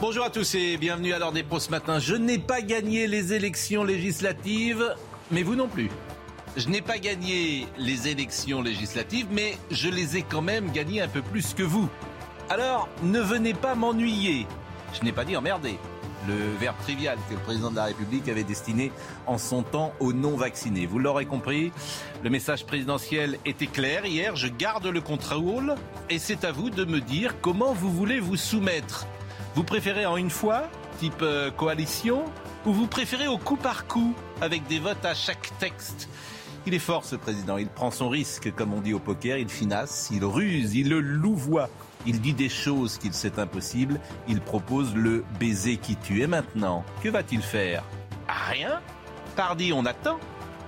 Bonjour à tous et bienvenue à l'heure des pros ce matin. Je n'ai pas gagné les élections législatives, mais vous non plus. Je n'ai pas gagné les élections législatives, mais je les ai quand même gagnées un peu plus que vous. Alors, ne venez pas m'ennuyer. Je n'ai pas dit emmerder. Le verbe trivial que le président de la République avait destiné en son temps aux non-vaccinés. Vous l'aurez compris, le message présidentiel était clair hier. Je garde le contrôle et c'est à vous de me dire comment vous voulez vous soumettre. Vous préférez en une fois, type euh, coalition, ou vous préférez au coup par coup, avec des votes à chaque texte? Il est fort ce président, il prend son risque, comme on dit au poker, il finasse, il ruse, il le louvoie, il dit des choses qu'il sait impossibles, il propose le baiser qui tue. Et maintenant, que va-t-il faire? Rien. Pardi, on attend,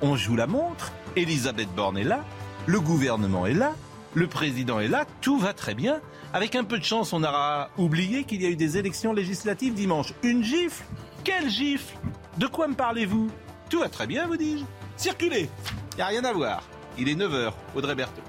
on joue la montre, Elisabeth Borne est là, le gouvernement est là, le président est là, tout va très bien. Avec un peu de chance, on aura oublié qu'il y a eu des élections législatives dimanche. Une gifle Quelle gifle De quoi me parlez-vous Tout va très bien, vous dis-je. Circulez Il n'y a rien à voir. Il est 9h, Audrey Berthaud.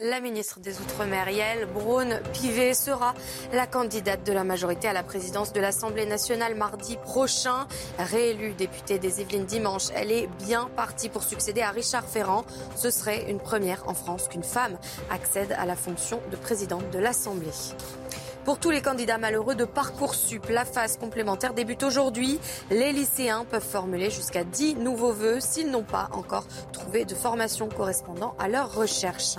La ministre des Outre-mer, Yael Braun-Pivet, sera la candidate de la majorité à la présidence de l'Assemblée nationale mardi prochain. Réélue députée des Yvelines dimanche, elle est bien partie pour succéder à Richard Ferrand. Ce serait une première en France qu'une femme accède à la fonction de présidente de l'Assemblée. Pour tous les candidats malheureux de Parcoursup, la phase complémentaire débute aujourd'hui. Les lycéens peuvent formuler jusqu'à 10 nouveaux vœux s'ils n'ont pas encore trouvé de formation correspondant à leur recherche.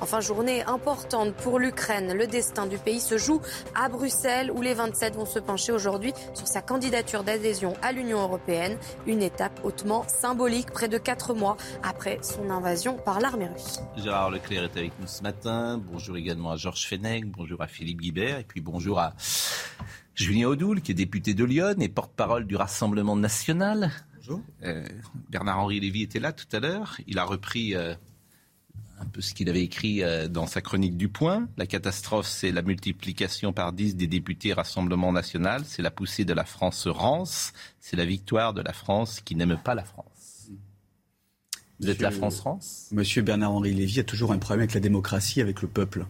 Enfin, journée importante pour l'Ukraine. Le destin du pays se joue à Bruxelles où les 27 vont se pencher aujourd'hui sur sa candidature d'adhésion à l'Union européenne. Une étape hautement symbolique près de 4 mois après son invasion par l'armée russe. Gérard Leclerc est avec nous ce matin. Bonjour également à Georges Fenech. Bonjour à Philippe Guibert. Et puis bonjour à Julien Audoul, qui est député de Lyon et porte-parole du Rassemblement national. Bonjour. Euh, Bernard-Henri Lévy était là tout à l'heure. Il a repris euh, un peu ce qu'il avait écrit euh, dans sa chronique du Point. La catastrophe, c'est la multiplication par 10 des députés Rassemblement national. C'est la poussée de la France rance. C'est la victoire de la France qui n'aime pas la France. Vous êtes la France-France Monsieur Bernard-Henri Lévy a toujours un problème avec la démocratie, avec le peuple.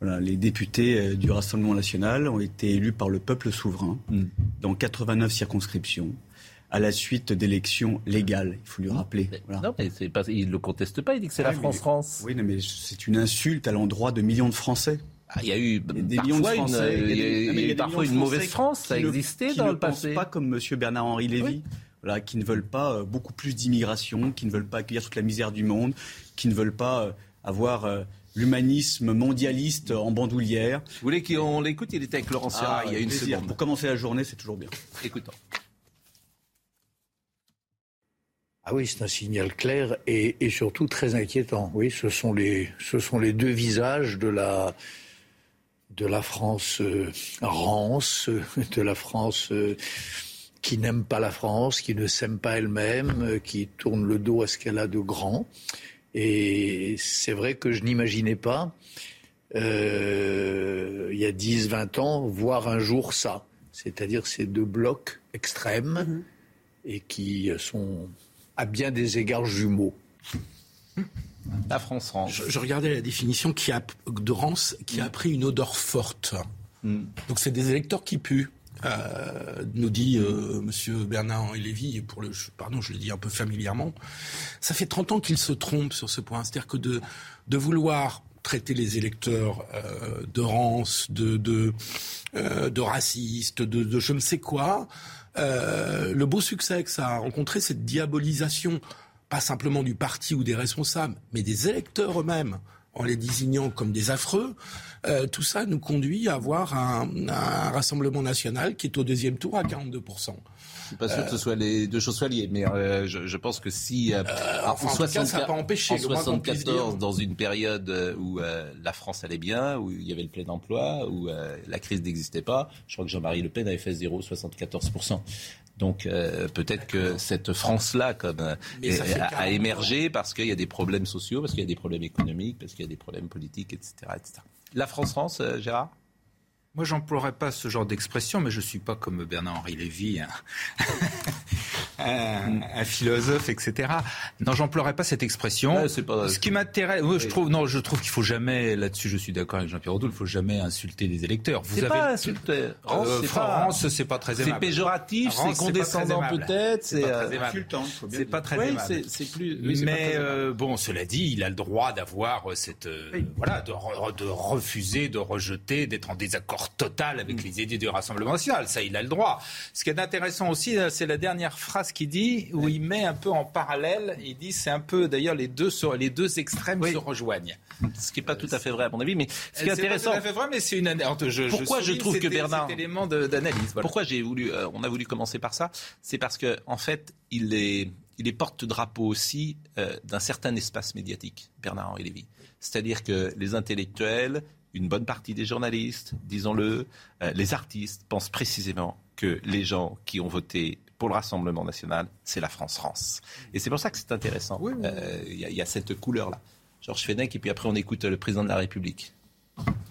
Voilà, les députés euh, du Rassemblement national ont été élus par le peuple souverain Mm. dans 89 circonscriptions à la suite d'élections légales, il faut lui rappeler. Voilà. Non, mais pas, il ne le conteste pas. Il dit que c'est la Oui, France-France. Oui, non, mais c'est une insulte à l'endroit de millions de Français. Ah, il y a eu des millions de parfois, une, Français, il y a, des- il y a non, mais il y a eu des parfois une mauvaise Français France. Ça a existé qui dans ne le passé. pensent pas comme M. Bernard-Henri Lévy, Oui. voilà, qui ne veulent pas euh, beaucoup plus d'immigration, qui ne veulent pas accueillir toute la misère du monde, qui ne veulent pas euh, avoir l'humanisme mondialiste en bandoulière. Vous voulez qu'on l'écoute? Il était avec Laurent Serra Ah, il y a une plaisir. seconde. Pour commencer la journée, c'est toujours bien. Écoutons. Ah oui, c'est un signal clair et, et surtout très inquiétant. Oui, ce sont les, ce sont les deux visages de la, de la France euh, rance, euh, de la France euh, qui n'aime pas la France, qui ne s'aime pas elle-même, euh, qui tourne le dos à ce qu'elle a de grand. Et c'est vrai que je n'imaginais pas, euh, il y a 10, 20 ans, voir un jour ça. C'est-à-dire ces deux blocs extrêmes et qui sont à bien des égards jumeaux. La France rance. Je, je regardais la définition qui a, de Rance qui a pris une odeur forte. Mm. Donc c'est des électeurs qui puent. Euh, nous dit euh, Monsieur Bernard-Henri Lévy, pour le, pardon, je le dis un peu familièrement, ça fait 30 ans qu'il se trompe sur ce point. C'est-à-dire que de, de vouloir traiter les électeurs euh, de rance, de, de, euh, de racistes, de, de je ne sais quoi, euh, le beau succès que ça a rencontré, cette diabolisation, pas simplement du parti ou des responsables, mais des électeurs eux-mêmes. En les désignant comme des affreux, euh, tout ça nous conduit à avoir un, un, Rassemblement national qui est au deuxième tour à 42%. Je suis pas sûr que ce soit les deux choses soient liées, mais euh, je, je, pense que si euh, euh en, en 60, cas, ça pas empêché. En 74, dans une période où euh, la France allait bien, où il y avait le plein emploi, où la crise n'existait pas, je crois que Jean-Marie Le Pen avait fait 0, 74 donc euh, peut-être que cette France-là comme a, a, émergé parce qu'il y a des problèmes sociaux, parce qu'il y a des problèmes économiques, parce qu'il y a des problèmes politiques, etc. etc. La France-France, euh, Gérard? Moi, j'emploierais pas ce genre d'expression, mais je suis pas comme Bernard-Henri Lévy, hein. un, philosophe, etc. Non, j'emploierais pas cette expression. pas, ce qui m'intéresse, je trouve, non, je trouve qu'il faut jamais, là-dessus, je suis d'accord avec Jean-Pierre Audoul, il faut jamais insulter les électeurs. Vous avez pas insulter. Euh, France, c'est pas très aimable. C'est péjoratif, c'est condescendant peut-être, c'est euh, insultant. C'est pas très aimable. C'est plus. mais euh, bon, cela dit, il a le droit d'avoir cette, voilà, de, de refuser, de rejeter, d'être en désaccord total avec mm. les idées du Rassemblement national. Ça, il a le droit. Ce qui est intéressant aussi, euh, c'est la dernière phrase qu'il dit, où il met un peu en parallèle. Il dit, c'est un peu, d'ailleurs, les deux, les deux extrêmes se rejoignent. Ce qui n'est pas tout à fait vrai, à mon avis. Mais ce qui est intéressant. Pas tout à fait vrai, mais c'est une je, Pourquoi je, trouve que Bernard. Élément d'analyse. Pourquoi j'ai voulu, euh, on a voulu commencer par ça? C'est parce que, en fait, il est, il est porte-drapeau aussi euh, d'un certain espace médiatique, Bernard-Henri Lévy. C'est-à-dire que les intellectuels, une bonne partie des journalistes, disons-le, euh, les artistes pensent précisément que les gens qui ont voté pour le Rassemblement national, c'est la France-France. Et c'est pour ça que c'est intéressant. Il euh, y, a cette couleur-là. Georges Fenech, et puis après on écoute le président de la République.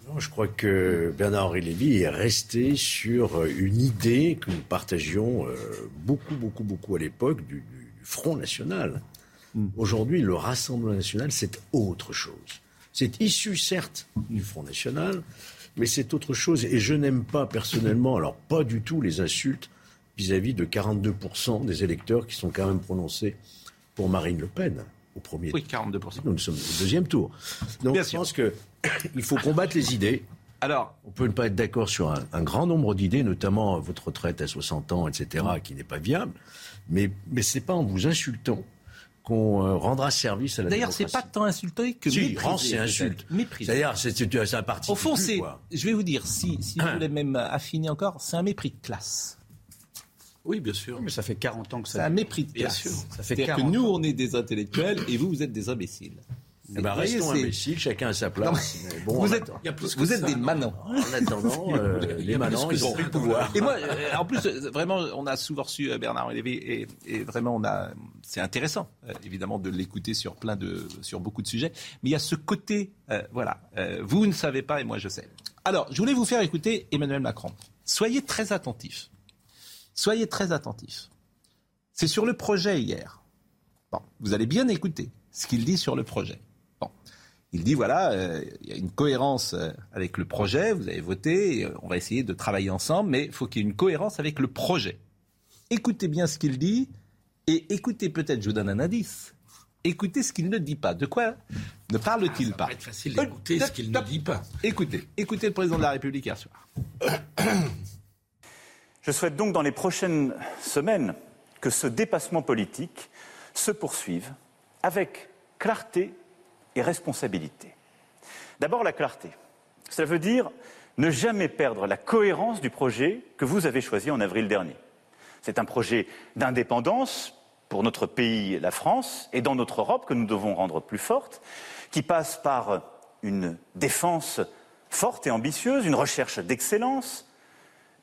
Non, je crois que Bernard-Henri Lévy est resté sur une idée que nous partagions euh, beaucoup, beaucoup, beaucoup à l'époque du, Front National. Hmm. Aujourd'hui, le Rassemblement national, c'est autre chose. C'est issu, certes, du Front National, mais c'est autre chose. Et je n'aime pas personnellement, alors pas du tout les insultes vis-à-vis de 42% des électeurs qui sont quand même prononcés pour Marine Le Pen au premier oui, 42%. Nous, sommes au deuxième tour. Donc je pense qu'il faut combattre les idées. Alors, on peut ne pas être d'accord sur un, grand nombre d'idées, notamment votre retraite à 60 ans, etc., qui n'est pas viable. Mais, mais ce n'est pas en vous insultant qu'on euh, rendra service à la D'ailleurs, c'est pas tant insultant que si, c'est insulte. C'est-à-dire, c'est un parti. Au fond, c'est. Je vais vous dire, si, si vous voulez même affiner encore, c'est un mépris de classe. Oui, bien sûr. mais ça fait 40 ans que ça. C'est un mépris de classe. Bien sûr. Ça fait que nous, on est des intellectuels et vous, vous êtes des imbéciles. Eh ben, restons imbéciles, chacun à sa place. bon, vous êtes, vous êtes des manants. En attendant, euh, les manants, ils ont pris le pouvoir. Et moi, euh, en plus, euh, vraiment, on a souvent reçu Bernard Lévy et, et vraiment, on a, c'est intéressant, évidemment, de l'écouter sur plein de, sur beaucoup de sujets. Mais il y a ce côté, voilà, vous ne savez pas et moi je sais. Alors, je voulais vous faire écouter Emmanuel Macron. Soyez très attentifs. Soyez très attentifs. C'est sur le projet hier. Bon, vous allez bien écouter ce qu'il dit sur le projet. Il dit voilà, euh, il y a une cohérence euh, avec le projet, vous avez voté, euh, on va essayer de travailler ensemble, mais il faut qu'il y ait une cohérence avec le projet. Écoutez bien ce qu'il dit et écoutez peut-être, je vous donne un indice, écoutez ce qu'il ne dit pas. De quoi ne parle-t-il ah, pas va être facile d'écouter ce qu'il ne dit pas. Écoutez, écoutez le président de la République hier soir. Je souhaite donc dans les prochaines semaines que ce dépassement politique se poursuive avec clarté et responsabilité. D'abord la clarté. Cela veut dire ne jamais perdre la cohérence du projet que vous avez choisi en avril dernier. C'est un projet d'indépendance pour notre pays, la France, et dans notre Europe que nous devons rendre plus forte, qui passe par une défense forte et ambitieuse, une recherche d'excellence,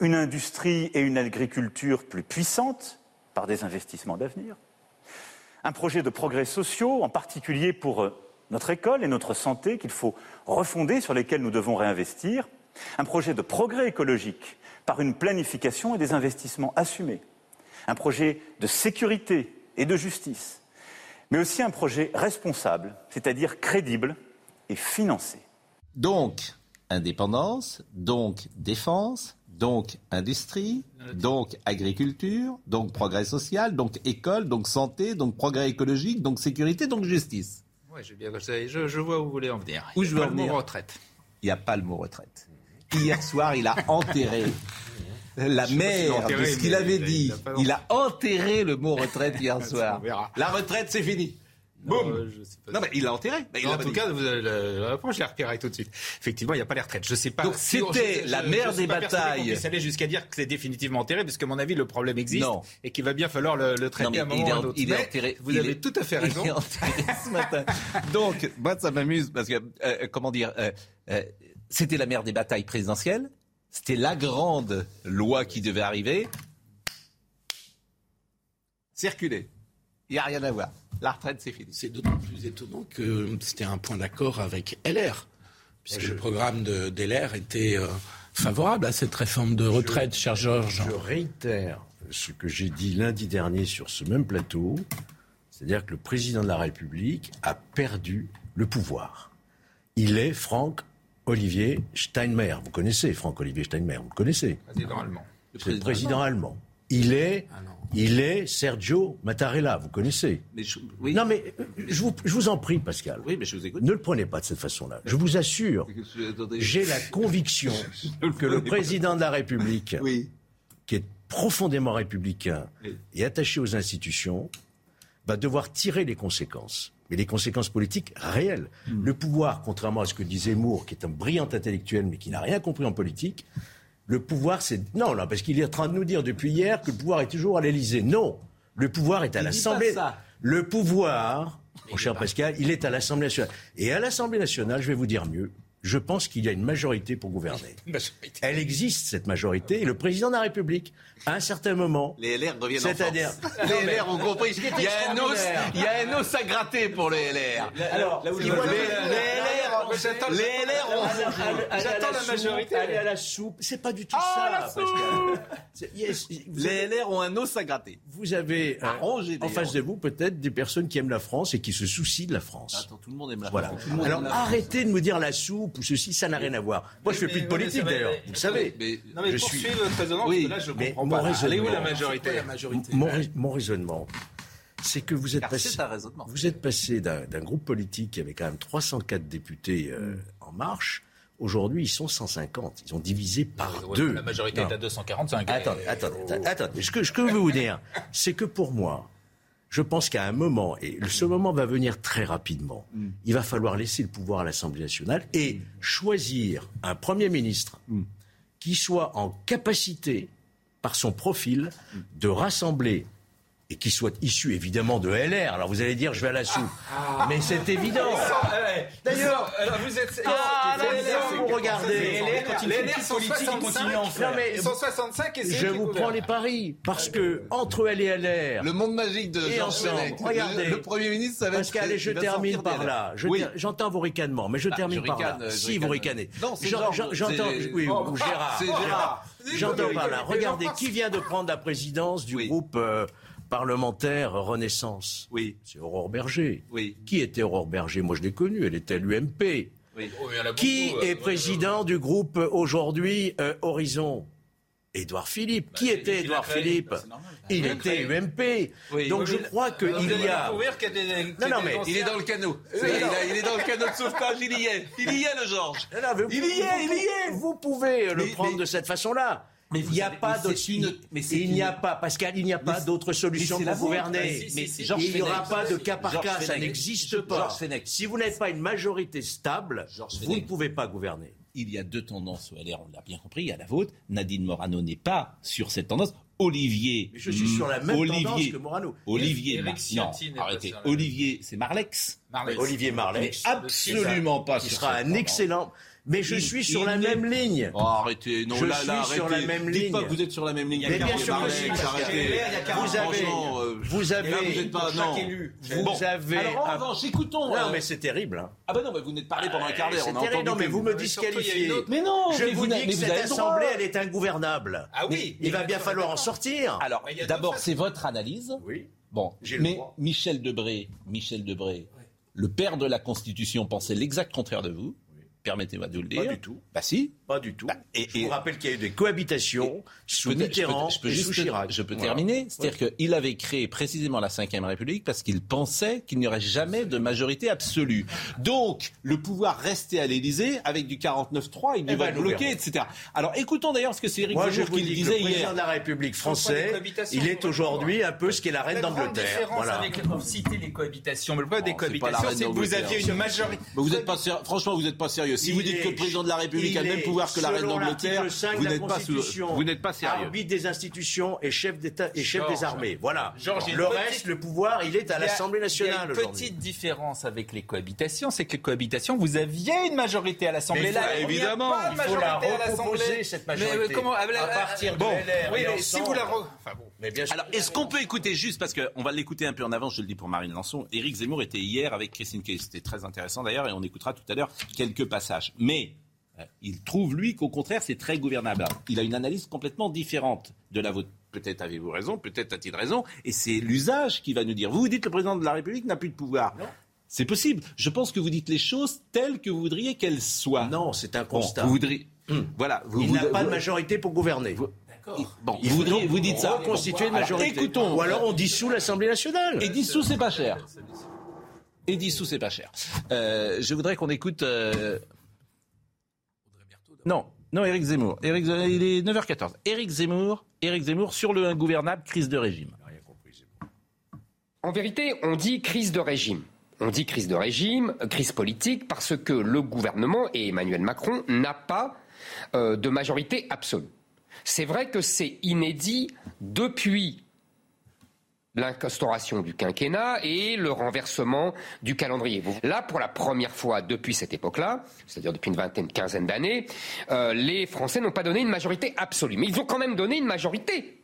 une industrie et une agriculture plus puissantes par des investissements d'avenir, un projet de progrès sociaux, en particulier pour notre école et notre santé qu'il faut refonder, sur lesquels nous devons réinvestir, un projet de progrès écologique par une planification et des investissements assumés, un projet de sécurité et de justice, mais aussi un projet responsable, c'est-à-dire crédible et financé. Donc, indépendance, donc défense, donc industrie, donc agriculture, donc progrès social, donc école, donc santé, donc progrès écologique, donc sécurité, donc justice. Oui, je, je, vois où vous voulez en venir. Où je veux en venir. le mot retraite. Il n'y a pas le mot retraite. Hier soir, il a enterré la mère de ce qu'il avait dit. Il a, enterré le mot retraite hier soir. La retraite, c'est fini. Boum Non, je sais pas. Non, mais il l'a enterré. Bah, il Non, en tout dit. cas, vous avez la réponse, je l'ai repéré tout de suite. Effectivement, il n'y a pas les retraites. Je sais pas. Donc, si- c'était la mère des batailles. puisse aller jusqu'à dire que c'est définitivement enterré, parce qu'à mon avis, le problème existe Non. et qu'il va bien falloir le, le traiter Non, à un moment il ou est à un autre. il est enterré. Vous il avez est- tout à fait raison. Il est enterré ce matin. Donc, moi, ça m'amuse parce que, euh, comment dire, euh, euh, c'était la mère des batailles présidentielles. C'était la grande loi qui devait arriver. Circuler. Il n'y a rien à voir. La retraite, c'est fini. C'est d'autant plus étonnant que c'était un point d'accord avec LR, puisque le programme de d'LR était euh, favorable à cette réforme de retraite, cher Georges. Je réitère ce que j'ai dit lundi dernier sur ce même plateau, c'est-à-dire que le président de la République a perdu le pouvoir. Il est Franck Olivier Steinmeier. Vous connaissez Franck Olivier Steinmeier, vous le connaissez. Président allemand. Le président allemand. Il est, Ah il est Sergio Mattarella, vous connaissez. Mais je- oui. Non mais euh, je vous, je vous en prie, Pascal. Oui, mais je vous écoute. Ne le prenez pas de cette façon-là. Je vous assure, j'ai la conviction que le président de la République, Oui. qui est profondément républicain Oui. et attaché aux institutions, va devoir tirer les conséquences. Mais les conséquences politiques réelles. Hmm. Le pouvoir, contrairement à ce que disait Moore, qui est un brillant intellectuel mais qui n'a rien compris en politique, le pouvoir, c'est... Non, là, parce qu'il est en train de nous dire depuis hier que le pouvoir est toujours à l'Élysée. Non, le pouvoir est à l'Assemblée. Le pouvoir, mon cher Pascal, il est à l'Assemblée nationale. Et à l'Assemblée nationale, je vais vous dire mieux, je pense qu'il y a une majorité pour gouverner. Elle existe, cette majorité, et le président de la République, à un certain moment, Les LR reviennent en C'est-à-dire-. Les LR ont compris. Il y, a un os, il y a un os à gratter pour les LR. Alors, les, il les voit- LR, les LR ont... J'attends la majorité. Aller à la soupe, c'est pas du tout Ah, ça. Les LR ont un os à gratter. vous avez, Arrangé, en face de vous peut-être des personnes qui aiment la France et qui se soucient de la France. Attends, tout le monde aime la. France. Alors arrêtez de me dire la soupe ou ceci, ça n'a rien à voir. Moi je fais plus de politique d'ailleurs, vous le savez. Mais- Non, mais Je suis- votre raisonnement, là, je mais comprends mon raisonnement- Elle est où la C'est majorité la majorité Mon, rais- mon raisonnement, c'est que vous êtes Car passé, c'est un raisonnement. vous êtes passé d'un groupe politique qui avait quand même 304 députés euh, Mm. en marche. Aujourd'hui, ils sont 150. Ils ont divisé par Ouais, deux. La majorité Non. est à 245. Attendez, attendez, attendez, attendez. Ce que, ce que je veux vous dire, c'est que pour moi, je pense qu'à un moment, et ce moment va venir très rapidement, il va falloir laisser le pouvoir à l'Assemblée nationale et choisir un Premier ministre qui soit en capacité, par son profil, de rassembler et qui soit issu évidemment de LR. Alors vous allez dire, je vais à la soupe. Mais c'est évident. D'ailleurs, vous êtes. Ah, vous regardez. Les LR sont 65. Non, mais Ils sont 65 et je vous prends les paris. Parce que entre elle et LR, Le monde magique de Jean ensemble, regardez. Le, le Premier ministre, ça va être... Pascal, et je termine par là. J'entends vos ricanements, mais je Ah, termine par là. Si vous ricanez. Non, c'est J'entends. c'est- Oui, ou Gérard. c'est Gérard. J'entends par là. Regardez, qui vient de prendre la présidence du groupe euh, parlementaire Renaissance Oui. C'est Aurore Berger. Oui. Qui était Aurore Berger? Moi, je l'ai connue. Elle était à l'UMP. Oui. Oh, il a Qui beaucoup, euh, est président du groupe euh, aujourd'hui euh, Horizon? Édouard Philippe. Qui c'est était qui Édouard. Philippe? Bah. Il Il était créé. UMP. Oui. Donc Oui, je crois qu'il y a. y des- Non, non, mais Il est dans le canot. Il, a- il est dans le canot de sauvetage, il y est. Il y est, le Georges. Il y est, il y est. Vous pouvez le prendre mais- de cette façon-là. Mais il n'y a pas d'autre. Il n'y a pas, Pascal, il n'y a pas d'autre solution pour gouverner. Mais- mais il n'y aura pas de cas par cas, ça n'existe pas. Si vous n'avez pas une majorité stable, vous ne pouvez pas gouverner. Il y a deux tendances au LR, on l'a bien compris. Il y a la vôtre. Nadine Morano n'est pas sur cette tendance. Olivier. Mais je suis sur la même Olivier, tendance que Morano. Olivier, Mar- non, arrêtez. Olivier, c'est Marlex. Marlex. Olivier Marlex, Mais absolument pas sur sera un tendance. excellent. Mais je Il- suis sur la même ligne. Oh, arrêtez, non, Je là, suis là, sur arrêtez. la même Dites ligne. pas que vous êtes sur la même ligne. Mais bien avec sûr que si, arrêtez. Vous avez, euh, vous là, vous avez, êtes pas, non. vous avez. Alors, en revanche, écoutons. Non, euh, mais c'est terrible. hein. Ah bah non, mais vous n'êtes parlé pendant un quart d'heure. C'est terrible. Non, mais vous me disqualifiez. Mais non, Je vous dis que cette avez assemblée, elle est ingouvernable. Ah oui. Il va bien falloir en sortir. Alors, d'abord, c'est votre analyse. Oui. Bon, mais. Michel Debré, Michel Debré, le père de la Constitution, pensait l'exact contraire de vous. Permettez-moi de vous le dire. Pas du tout. Bah si. Pas du tout. Bah, et- je et- vous rappelle qu'il y a eu des cohabitations sous Je peux- Mitterrand je peux, et sous Chirac. Je peux Voilà. terminer. C'est-à-dire qu'il avait créé précisément la Ve République parce qu'il pensait qu'il n'y aurait jamais de majorité absolue. Donc, le pouvoir restait à l'Élysée avec du 49-3, il Eh va nous bloquer, etc. Alors, ékécoutons d'ailleurs ce que c'est Éric Moi, je Zemmour vous qui disait le président hier. de la République français, cohabitation, il est aujourd'hui un peu ce qu'est la reine d'Angleterre. différence Voilà. avec les, citer les cohabitations. Mais le problème des cohabitations, reine c'est que vous d'Angleterre. aviez une majorité. Vous franchement, vous n'êtes pas sérieux. Si Il vous dites que le président de la République il a le même pouvoir que la reine d'Angleterre, l'article 5 vous n'êtes pas, vous n'êtes pas sérieux. Arbitre des institutions et chef d'État et chef des armées. Voilà. Il le reste, petite- le pouvoir, il est à Il l'Assemblée Il y a nationale une aujourd'hui. petite différence avec les cohabitations, c'est que les cohabitations, vous aviez une majorité à l'Assemblée. Il Là, il a évidemment, pas il faut la majorité à recomposer, l'Assemblée. cette Mais, majorité. euh, comment, À partir de bon, LR oui, et mais si vous la re- enfin, bon. Mais bien sûr. Alors, est-ce qu'on peut écouter juste, parce qu'on va l'écouter un peu en avance, je le dis pour Marine Lançon, Éric Zemmour était hier avec Christine Kay, c'était très intéressant d'ailleurs, et on écoutera tout à l'heure quelques passages. Mais euh, il trouve, lui, qu'au contraire, c'est très gouvernable. Il a une analyse complètement différente de la vôtre. Peut-être avez-vous raison, peut-être a-t-il raison, et c'est l'usage qui va nous dire. Vous vous dites que le président de la République n'a plus de pouvoir. C'est possible. Je pense que vous dites les choses telles que vous voudriez qu'elles soient. Non, c'est un Bon, constat. vous voudriez... Voilà. Vous, il vous- n'a pas de vous- majorité pour gouverner. Bon, Il vous, voudriez- donc vous dites ça. reconstituer une Alors, majorité. écoutons. Ou alors on dissout l'Assemblée nationale. Et dissous, c'est pas cher. Et dissous, c'est pas cher. Euh, je voudrais qu'on écoute. euh, Non, non, Éric Zemmour. Éric il est 9h14. Éric Zemmour, Éric Zemmour sur le ingouvernable crise de régime. En vérité, on dit crise de régime. On dit crise de régime, euh, crise politique, parce que le gouvernement et Emmanuel Macron n'a pas euh, de majorité absolue. C'est vrai que c'est inédit depuis l'instauration du quinquennat et le renversement du calendrier. Là, pour la première fois depuis cette époque-là, c'est-à-dire depuis une vingtaine, quinzaine d'années, euh, les Français n'ont pas donné une majorité absolue. Mais ils ont quand même donné une majorité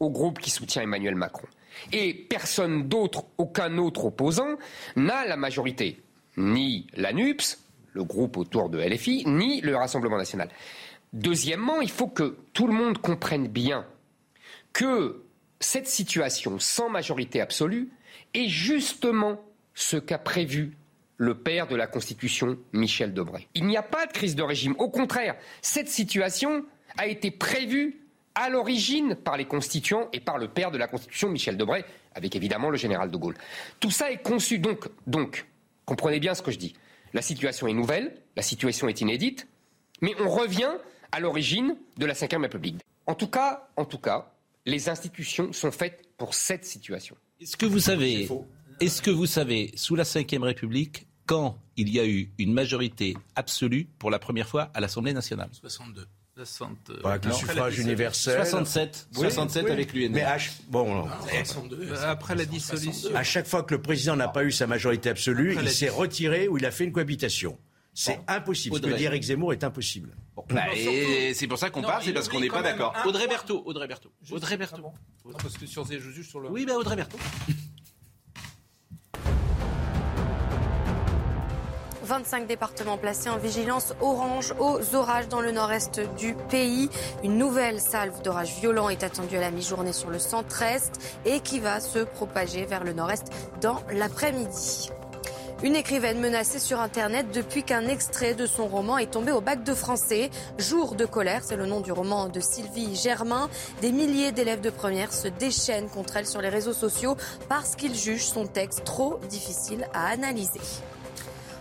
au groupe qui soutient Emmanuel Macron. Et personne d'autre, aucun autre opposant, n'a la majorité. Ni la NUPS, le groupe autour de LFI, ni le Rassemblement national. Deuxièmement, il faut que tout le monde comprenne bien que cette situation sans majorité absolue est justement ce qu'a prévu le père de la Constitution, Michel Debré. Il n'y a pas de crise de régime. Au contraire, cette situation a été prévue à l'origine par les constituants et par le père de la Constitution, Michel Debré, avec évidemment le général de Gaulle. Tout ça est conçu. Donc, donc, comprenez bien ce que je dis. La situation est nouvelle, la situation est inédite, mais on revient à l'origine de la Ve République. En tout cas, en tout cas, les institutions sont faites pour cette situation. Est-ce que vous savez, est-ce que vous savez, sous la Ve République, quand il y a eu une majorité absolue pour la première fois à l'Assemblée nationale? 62. 60, Pas avec le suffrage universel. 67, Oui, 67 oui. avec l'UNR. Mais à, bon, Ah, 62. Après la dissolution. à chaque fois que le président n'a pas eu sa majorité absolue, Après il s'est retiré ou il a fait une cohabitation. C'est impossible. Ce que Audrey. dit Eric Zemmour est impossible. Bah, et c'est pour ça qu'on Non, parle, c'est parce qu'on n'est pas d'accord. Audrey. Berthaud, Audrey Berthaud. Audrey Berthaud. Non, parce que sur ces je juge sur le. Oui, bah Audrey Berthaud. 25 départements placés en vigilance orange aux orages dans le nord-est du pays. Une nouvelle salve d'orages violents est attendue à la mi-journée sur le centre-est et qui va se propager vers le nord-est dans l'après-midi. Une écrivaine menacée sur Internet depuis qu'un extrait de son roman est tombé au bac de français. Jour de colère, c'est le nom du roman de Sylvie Germain. Des milliers d'élèves de première se déchaînent contre elle sur les réseaux sociaux parce qu'ils jugent son texte trop difficile à analyser.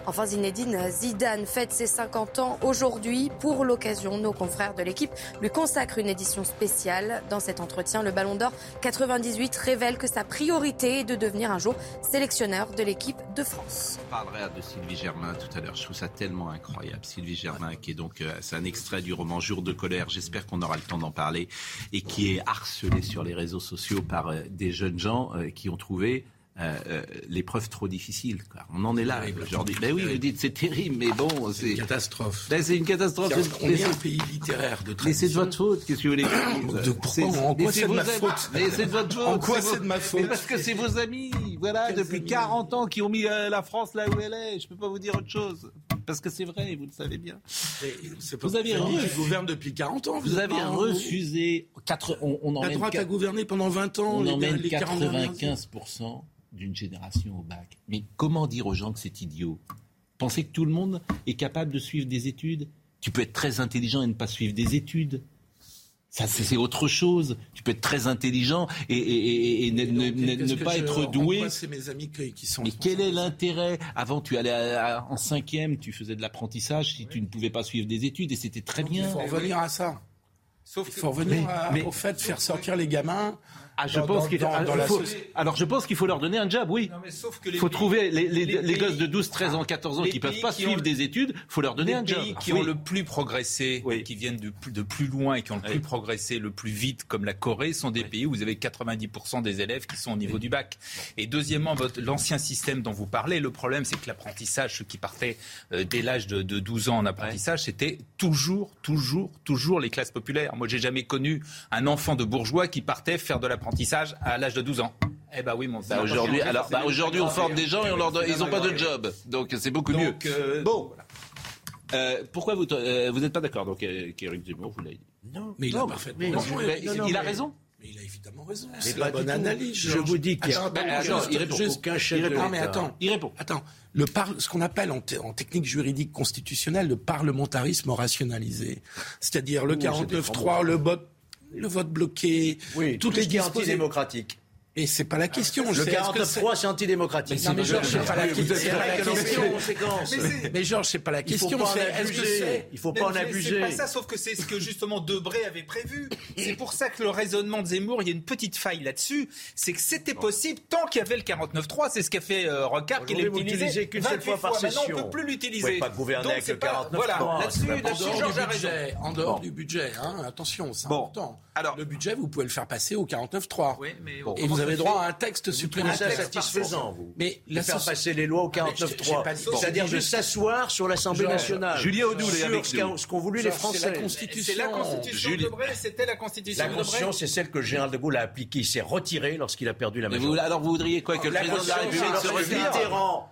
Enfin, Zinedine Zidane fête ses 50 ans aujourd'hui. Pour l'occasion, nos confrères de l'équipe lui consacrent une édition spéciale. Dans cet entretien, le Ballon d'Or 98 révèle que sa priorité est de devenir un jour sélectionneur de l'équipe de France. On parlera de Sylvie Germain tout à l'heure. Je trouve ça tellement incroyable. Sylvie Germain, qui est donc, euh, c'est un extrait du roman Jour de colère. J'espère qu'on aura le temps d'en parler. Et qui est harcelé sur les réseaux sociaux par euh, des jeunes gens euh, qui ont trouvé euh, euh, l'épreuve trop difficile. quoi. On en est là aujourd'hui. Ben oui, vous dites c'est terrible, mais bon, C'est une catastrophe. Ben, c'est une catastrophe. C'est- c'est- un pays littéraire de Mais c'est de tradition. votre faute, qu'est-ce que vous voulez C'est- en quoi c'est de ma faute Mais c'est de votre faute. En quoi c'est de ma faute Parce que c'est vos amis, voilà, depuis amis 40 ans qui ont mis euh, la France là où elle est. Je peux pas vous dire autre chose. Parce que c'est vrai, vous le savez bien. Vous avez refusé. gouverne depuis 40 ans. Vous avez un- refusé. Quatre, on, on La droite a gouverné pendant 20 ans. on emmène les 40 dernières années. 95% d'une génération au bac. Mais comment dire aux gens que c'est idiot? Pensez que tout le monde est capable de suivre des études? Tu peux être très intelligent et ne pas suivre des études. Ça, c'est autre chose. Tu peux être très intelligent et, ne, pas être doué. C'est mes amis qui sont. Mais quel est l'intérêt? Avant, tu allais en cinquième, tu faisais de l'apprentissage si tu ne pouvais pas suivre des études et c'était très bien. Il faut revenir à ça. Sauf il faut revenir au fait de faire sortir les gamins ah, je pense qu'il faut, alors je pense qu'il faut leur donner un job, oui. Il faut trouver les, les, les, gosses de 12, 13 ans, 14 ans qui peuvent pas suivre des études, faut leur donner un job. Les pays qui ont le plus progressé, qui viennent de plus, de plus loin et qui ont le plus progressé le plus vite, comme la Corée, sont des pays où vous avez 90% des élèves qui sont au niveau du bac. Et deuxièmement, l'ancien système dont vous parlez, le problème c'est que l'apprentissage, ceux qui partaient euh, dès l'âge de, de, 12 ans en apprentissage, c'était toujours, toujours, toujours les classes populaires. Moi, j'ai jamais connu un enfant de bourgeois qui partait faire de l'apprentissage apprentissage à l'âge de 12 ans. Eh ben oui, mon bah aujourd'hui, alors, bah aujourd'hui, on forme des gens et on leur ils n'ont pas de job, donc c'est beaucoup mieux. Euh, bon, euh, pourquoi vous euh, vous n'êtes pas d'accord donc Eric Zemmour vous l'avez dit? Non, mais il a parfaitement raison. il a raison. Mais il a évidemment raison. C'est la bonne analyse. Je vous dis qu'il y a il répond. Aucun chef il répond, mais attends, il répond. Attends, le par... ce qu'on appelle en, en, technique juridique constitutionnelle le parlementarisme rationalisé, c'est-à-dire le 49-3, le vote le vote bloqué, oui, toutes les guerres antidémocratiques. Et c'est pas la question. Le 49.3, c'est antidémocratique. Non, mais Georges, c'est pas la question. Mais Georges, c'est pas la question. Il faut pas en abuser. C'est pas ça, sauf que c'est ce que justement Debré avait prévu. C'est pour ça que le raisonnement de Zemmour, il y a une petite faille là-dessus. C'est que c'était possible tant qu'il y avait le 49.3. C'est ce qu'a fait euh, Rocard, qu'il l'a utilisé qu'une seule fois par session. Maintenant, on peut plus l'utiliser. Pas gouverner avec le 49.3. Voilà, là-dessus, Georges a raison. En dehors du budget, attention, c'est important. Alors, le budget, vous pouvez le faire passer au 49.3. Oui, mais vous avez droit à un texte supplémentaire. satisfaisant, vous. Mais de faire passer les lois au 49.3. C'est-à-dire de s'asseoir sur l'Assemblée nationale. Julien Audoul avec ce qu'ont voulu les Français. C'est la Constitution. C'est la Constitution de Bré, c'était la Constitution La Constitution, c'est celle que général de Gaulle a appliquée. Il s'est retiré lorsqu'il a perdu la majorité. Alors vous voudriez quoi Que le président de la République se retire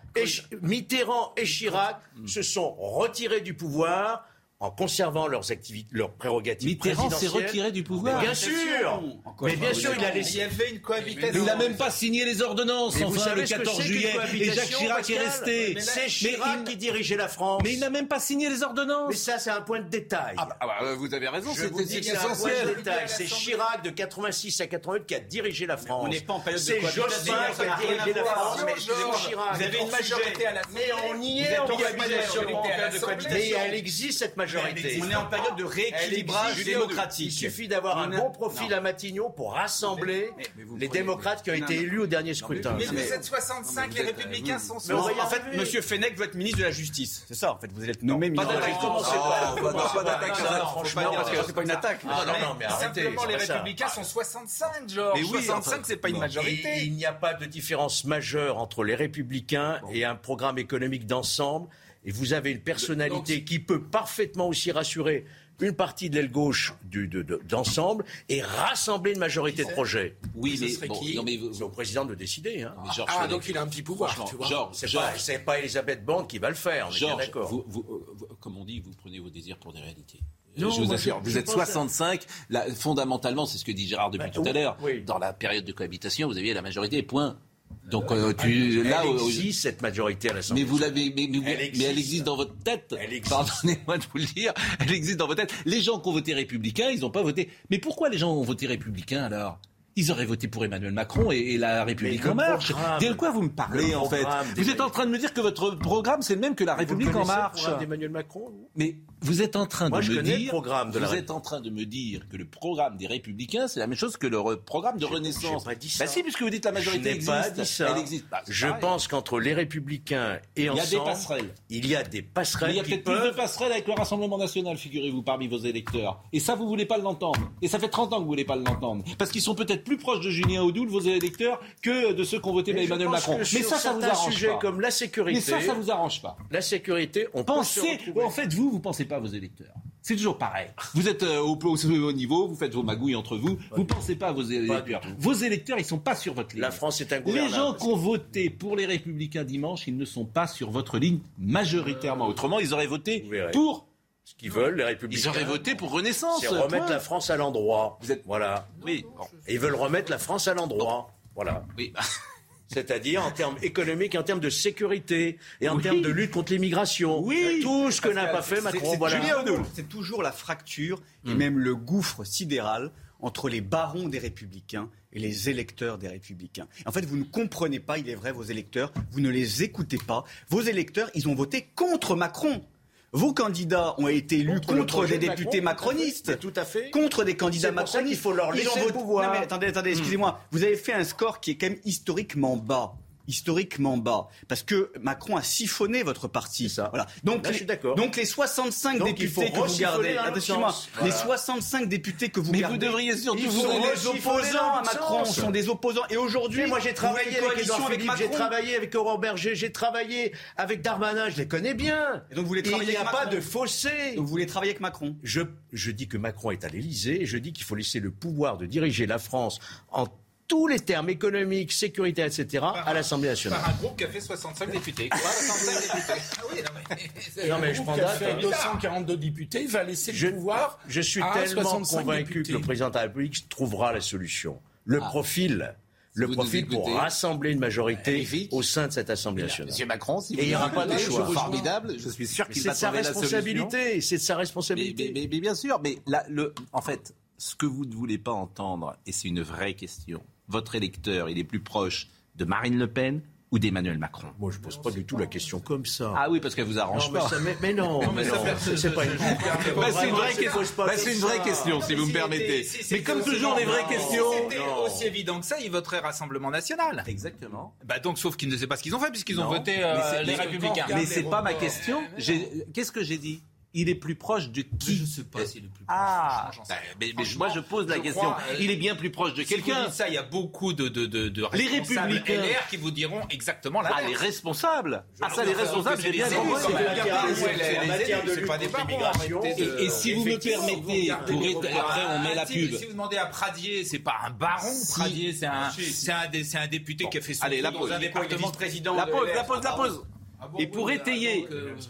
Mitterrand et Chirac se sont retirés du pouvoir en conservant leurs activités, leurs prérogatives Mitterrand s'est retiré du pouvoir. bien sûr. Mais bien sûr, il a laissé. Il y avait une cohabitation. il n'a même pas signé les ordonnances. enfin, le 14 juillet. Et Jacques Chirac est resté. C'est Chirac qui dirigeait la France. Mais il n'a même pas signé les ordonnances. Mais ça, c'est un point de détail. Ah bah, ah bah vous avez raison. C'est essentiel. C'est Chirac de 86 à 88 qui a dirigé la France. On n'est pas en période de C'est Jospin qui a dirigé la France. Mais Chirac. Vous avez une majorité à la. Mais on y est. Mais elle existe cette majorité. On est en période de rééquilibrage démocratique. Il suffit d'avoir un bon profil à Matignon pour rassembler les démocrates qui ont été élus au dernier scrutin. Mais vous êtes 65, les républicains sont 60. En fait, M. Fenech doit être ministre de la Justice. C'est ça, en fait. Vous allez être nommé ministre de la Justice. Pas d'attaque, franchement, parce que c'est pas une attaque. Non, non, mais Simplement, les républicains sont 65, genre. Mais oui, 65, c'est pas une majorité. Il n'y a pas de différence majeure entre les républicains et un programme économique d'ensemble et vous avez une personnalité qui peut parfaitement aussi rassurer une partie de l'aile gauche d'ensemble et rassembler une majorité de projets. Oui, mais, serait qui C'est au président de décider. Hein. ah, donc il a un petit pouvoir. C'est pas, pas Elisabeth Borne qui va le faire. Georges, vous, vous, comme on dit, vous prenez vos désirs pour des réalités. Non, je vous assure, vous êtes 65. fondamentalement, c'est ce que dit Gérard depuis bah, tout à l'heure. Dans la période de cohabitation, vous aviez la majorité. Point. Donc euh, tu elle là existe cette majorité à l'Assemblée. Mais vous l'avez mais, elle existe dans votre tête. Pardonnez-moi de vous le dire, elle existe dans votre tête. Les gens qui ont voté républicain, ils n'ont pas voté. Mais pourquoi les gens ont voté républicain alors? Ils auraient voté pour Emmanuel Macron et, la République en marche. De quoi vous me parlez en fait? Vous êtes en train de me dire que votre programme c'est le même que la République en marche. D'Emmanuel Macron Mais vous êtes en train de me dire, le programme de vous êtes en train de me dire que le programme des Républicains c'est la même chose que le programme de Renaissance. Pas dit ça. Bah si, puisque vous dites la majorité existe. Pas dit ça. Elle existe. Bah, je pense qu'entre les Républicains et ensemble, il y a des passerelles. Il y a des passerelles. il y a peut-être plus de passerelles avec le Rassemblement national, figurez-vous, parmi vos électeurs. Et ça, vous voulez pas l'entendre. Et ça fait 30 ans que vous voulez pas l'entendre, parce qu'ils sont peut-être plus proches de Julien de vos électeurs que de ceux qui ont voté Emmanuel Macron. Mais ça, ça vous arrange sujet pas. comme la sécurité. Mais ça, ça vous arrange pas. La sécurité, on pensez. En fait, vous, vous pensez pas à vos électeurs. C'est toujours pareil. Vous êtes euh, au, au, niveau, vous faites vos magouilles entre vous, vous pensez pas à vos électeurs. Vos électeurs, ils sont pas sur votre ligne. La France est un Les gens qui ont voté pour les Républicains dimanche, ils ne sont pas sur votre ligne majoritairement. Autrement, ils auraient voté pour ce qu'ils veulent, les républicains. Ils auraient voté pour Renaissance. C'est remettre la France à l'endroit. Vous êtes... Voilà. Oui. Et ils veulent remettre la France à l'endroit. Voilà. Oui. C'est-à-dire en termes économiques, en termes de sécurité et en termes de lutte contre l'immigration. Oui. Tout ce que n'a pas fait Macron. Voilà. C'est toujours la fracture et même le gouffre sidéral entre les barons des républicains et les électeurs des républicains. En fait, vous ne comprenez pas, il est vrai, vos électeurs, vous ne les écoutez pas. Vos électeurs, ils ont voté contre Macron. Vos candidats ont été élus contre, des députés macronistes. Tout à fait. Contre des candidats macronistes. qu'il faut leur laisser le pouvoir. Non, mais attendez, attendez, excusez-moi. Vous avez fait un score qui est quand même historiquement bas. Historiquement bas. Parce que Macron a siphonné votre parti. ça. Voilà. Donc, Là, je les, suis d'accord. donc les 65 Donc, il faut députés que vous gardez. sens. Les Voilà. 65 députés que vous Mais gardez. vous devriez surtout ils vous sont des opposants à Macron. sens. sont des opposants. Et aujourd'hui, Mais moi j'ai travaillé avec Edouard avec Philippe, j'ai travaillé avec Aurore Berger, j'ai travaillé avec Darmanin, je les connais bien. Et donc vous voulez il travailler n'y a pas de fossé. Donc vous voulez travailler avec Macron. Je, je dis que Macron est à l'Élysée et je dis qu'il faut laisser le pouvoir de diriger la France en tous les termes économiques, sécurité, etc., à l'Assemblée nationale. Par un groupe qui a fait 65 députés. 65 députés. Ah oui, non, mais... Non, mais je prends groupe qui a date, fait hein. 242 députés va laisser Je, le pouvoir. je suis à tellement 65 convaincu députés. que le président de la République trouvera la solution. Le profil, le vous profil pour rassembler une majorité au sein de cette Assemblée nationale. Monsieur Macron, si vous Et il y aura pas de choix. je- formidable, je suis sûr Mais qu'il C'est va sa trouver la solution. responsabilité, c'est de sa Mais, responsabilité. mais- mais- mais bien sûr, mais là, le, en fait, ce que vous ne voulez pas entendre, et c'est une vraie question, votre électeur, il est plus proche de Marine Le Pen ou d'Emmanuel Macron Moi, je pose pas du tout la question comme ça. Ah oui, parce qu'elle vous arrange Non, mais, pas. ça- mais- mais non, mais non, c'est pas une Bah, c'est une vraie, question. pose pas Bah, comme c'est une vraie ça. question, si vous me permettez. Mais comme toujours, les vraies questions. Si c'était aussi évident que ça, ils voteraient Rassemblement National. Exactement. Bah donc, sauf qu'ils ne savent pas ce qu'ils ont fait, puisqu'ils ont voté euh, les Républicains. Mais c'est pas ma question. Qu'est-ce que j'ai dit Il est plus proche de qui Je sais pas s'il est plus proche. Ah, bah, mais, moi je pose la je question. crois, euh, Il est bien plus proche de Si quelqu'un. ça, il y a beaucoup de, de, de, de Les responsables Républicains. LR qui vous diront exactement la Ah, les responsables. Ah, ça, les responsables, c'est j'ai bien les compris. C'est la la pas des de- Et- et si vous me permettez, après, on met la Ah, si- pub. Si vous demandez à Pradier, c'est pas un baron, Pradier, c'est un, c'est un, dé- c'est un député qui a fait son allez, la dans pause. un département. président La pause, la pause, la pause. Et pour étayer,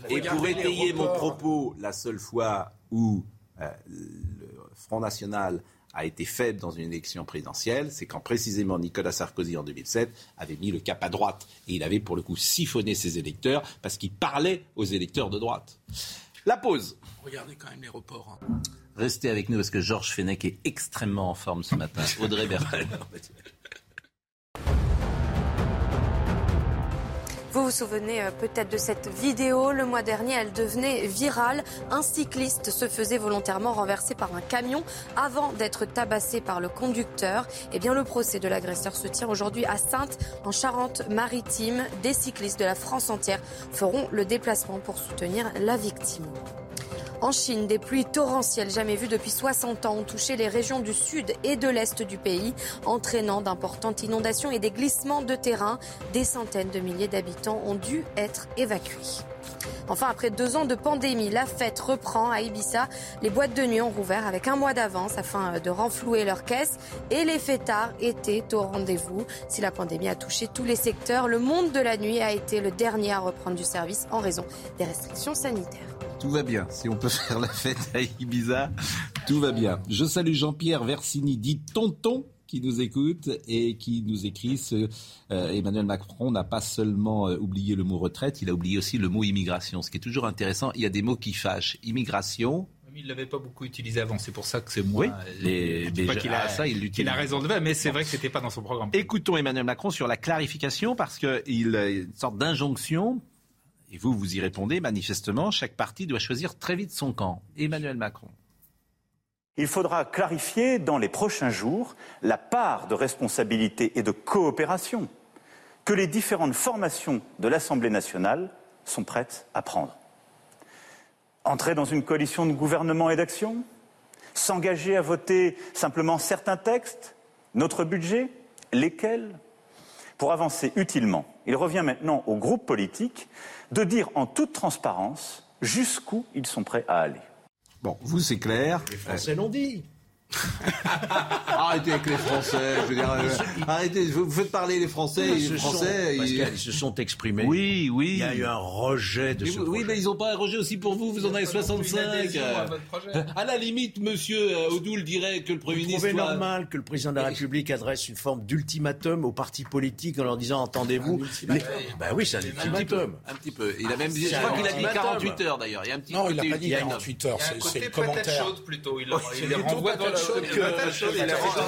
et pour étayer mon propos, la seule fois où euh, le Front National a été faible dans une élection présidentielle, c'est quand précisément Nicolas Sarkozy en 2007 avait mis le cap à droite et il avait pour le coup siphonné ses électeurs parce qu'il parlait aux électeurs de droite. La pause. Regardez quand même les reports. hein. Restez avec nous parce que Georges Fenech est extrêmement en forme ce matin. Audrey Bertrand. Vous vous souvenez euh, peut-être de cette vidéo. Le mois dernier, elle devenait virale. Un cycliste se faisait volontairement renverser par un camion avant d'être tabassé par le conducteur. Eh bien, le procès de l'agresseur se tient aujourd'hui à Sainte, en Charente-Maritime. Des cyclistes de la France entière feront le déplacement pour soutenir la victime. En Chine, des pluies torrentielles jamais vues depuis 60 ans ont touché les régions du sud et de l'est du pays, entraînant d'importantes inondations et des glissements de terrain. Des centaines de milliers d'habitants ont dû être évacués. Enfin, après deux ans de pandémie, la fête reprend à Ibiza. Les boîtes de nuit ont rouvert avec un mois d'avance afin de renflouer leurs caisses et les fêtards étaient au rendez-vous. Si la pandémie a touché tous les secteurs, le monde de la nuit a été le dernier à reprendre du service en raison des restrictions sanitaires. Tout va bien. Si on peut faire la fête à Ibiza, tout va bien. Je salue Jean-Pierre Versini, dit Tonton, qui nous écoute et qui nous écrit ce, euh, Emmanuel Macron n'a pas seulement euh, oublié le mot retraite, il a oublié aussi le mot immigration. Ce qui est toujours intéressant, il y a des mots qui fâchent. Immigration, Il ne l'avait pas beaucoup utilisé avant, c'est pour ça que c'est moins. Oui, les- dis les pas qu'il a, ah, ça, il l'utilise. qu'il a raison de faire, mais c'est vrai que c'était pas dans son programme. Écoutons Emmanuel Macron sur la clarification parce qu'il a une sorte d'injonction. Et vous, vous y répondez manifestement, chaque parti doit choisir très vite son camp. Emmanuel Macron. Il faudra clarifier dans les prochains jours la part de responsabilité et de coopération que les différentes formations de l'Assemblée nationale sont prêtes à prendre. Entrer dans une coalition de gouvernement et d'action? S'engager à voter simplement certains textes? Notre budget? Lesquels? Pour avancer utilement, il revient maintenant aux groupes politiques de dire en toute transparence jusqu'où ils sont prêts à aller. Bon, vous, c'est clair. Les Français l'ont dit. arrêtez avec les Français. Je veux dire, euh, arrêtez. Vous faites parler les Français. Ils les se sont- Français. ils- se sont exprimés. Oui, oui. Il y a eu un rejet de Mais ce vous- oui, projet. mais ils n'ont pas un rejet aussi pour vous. Vous en avez 65. À la limite, Monsieur euh, Odoul dirait que le Premier Vous ministre. soit- normal que le président de la République adresse une forme d'ultimatum aux partis politiques en leur disant entendez-vous les... Ben oui, c'est un Un petit peu. ultimatum. Un petit peu. Il a même dit. Je crois qu'il a dit ultimatum. 48 heures d'ailleurs. Il y a un petit Non, il n'a pas dit ultimatum. 48 heures, Il y a un c'est- le commentaire. chaude plutôt. Il, les renvoie dans patate la chaude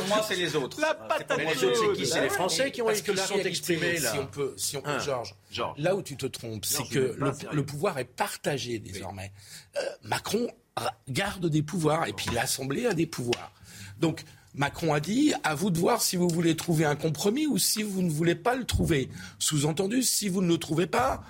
moi, c'est les autres. La patate autres, c'est qui? C'est les Français qui ont qui sont exprimés là. Si on peut, si on peut, Hein. Georges, Georges. là où tu te trompes, c'est que le, pouvoir est partagé désormais. Euh, Macron garde des pouvoirs et puis l'Assemblée a des pouvoirs. Donc Macron a dit à vous de voir si vous voulez trouver un compromis ou si vous ne voulez pas le trouver. Sous-entendu, si vous ne le trouvez pas,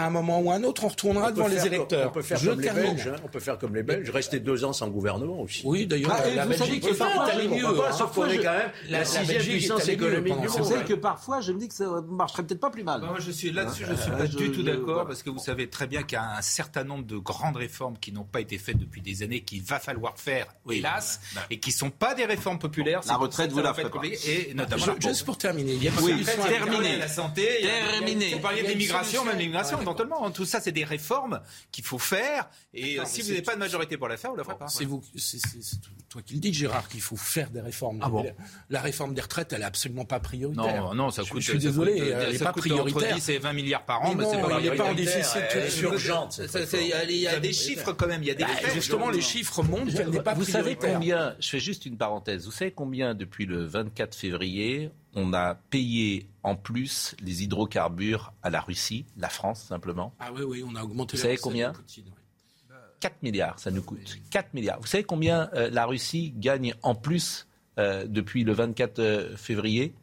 à un moment ou à un autre, on retournera On devant les comme- électeurs. On peut faire Je comme les termine. Belges. hein. On peut faire comme les Belges. Rester deux ans sans gouvernement aussi. Oui, d'ailleurs, Ah, la vous savez Belgique est allée mieux. comprends pas, hein. sauf qu'on est quand même La- la sixième puissance économique du ce Vous monde. savez que parfois, je me dis que ça marcherait peut-être pas plus mal. Bah, moi, je suis là-dessus, je suis Hein, pas je- du tout d'accord parce que vous savez très bien qu'il y a un certain nombre de grandes réformes qui n'ont pas été faites depuis des années, qu'il va falloir faire, hélas, et qui sont pas des réformes populaires. La retraite, vous la pas pas. compliqué, Et notamment Juste pour terminer, il y a solution à terminé. La santé, Terminé. Vous parliez d'immigration, même l'immigration. Éventuellement. Tout ça, c'est des réformes qu'il faut faire. Et euh, Non, si vous n'avez pas de majorité pour la faire, vous la ferez pas. C'est vous, c'est c'est- c'est toi qui le dis, Gérard, qu'il faut faire des réformes. Ah bon la, réforme des retraites, elle est absolument pas prioritaire. Non, non, ça coûte. Je suis ça désolé, coûte, elle n'est pas prioritaire. Entre 10 et 20 milliards par an, Mais mais c'est non, pas il n'est pas en déficit. Elle est urgente. Il y a des chiffres quand même, il y a des Bah, faits. justement, les chiffres montrent qu'elle n'est pas Vous savez combien, je fais juste une parenthèse, vous savez combien depuis le 24 février on a payé en plus les hydrocarbures à la Russie, la France simplement? Ah oui, oui, on a augmenté. Vous savez combien? De Poutine, oui. 4 milliards, ça nous coûte. 4 milliards. Vous savez combien euh, la Russie gagne en plus euh, depuis le 24 euh, février?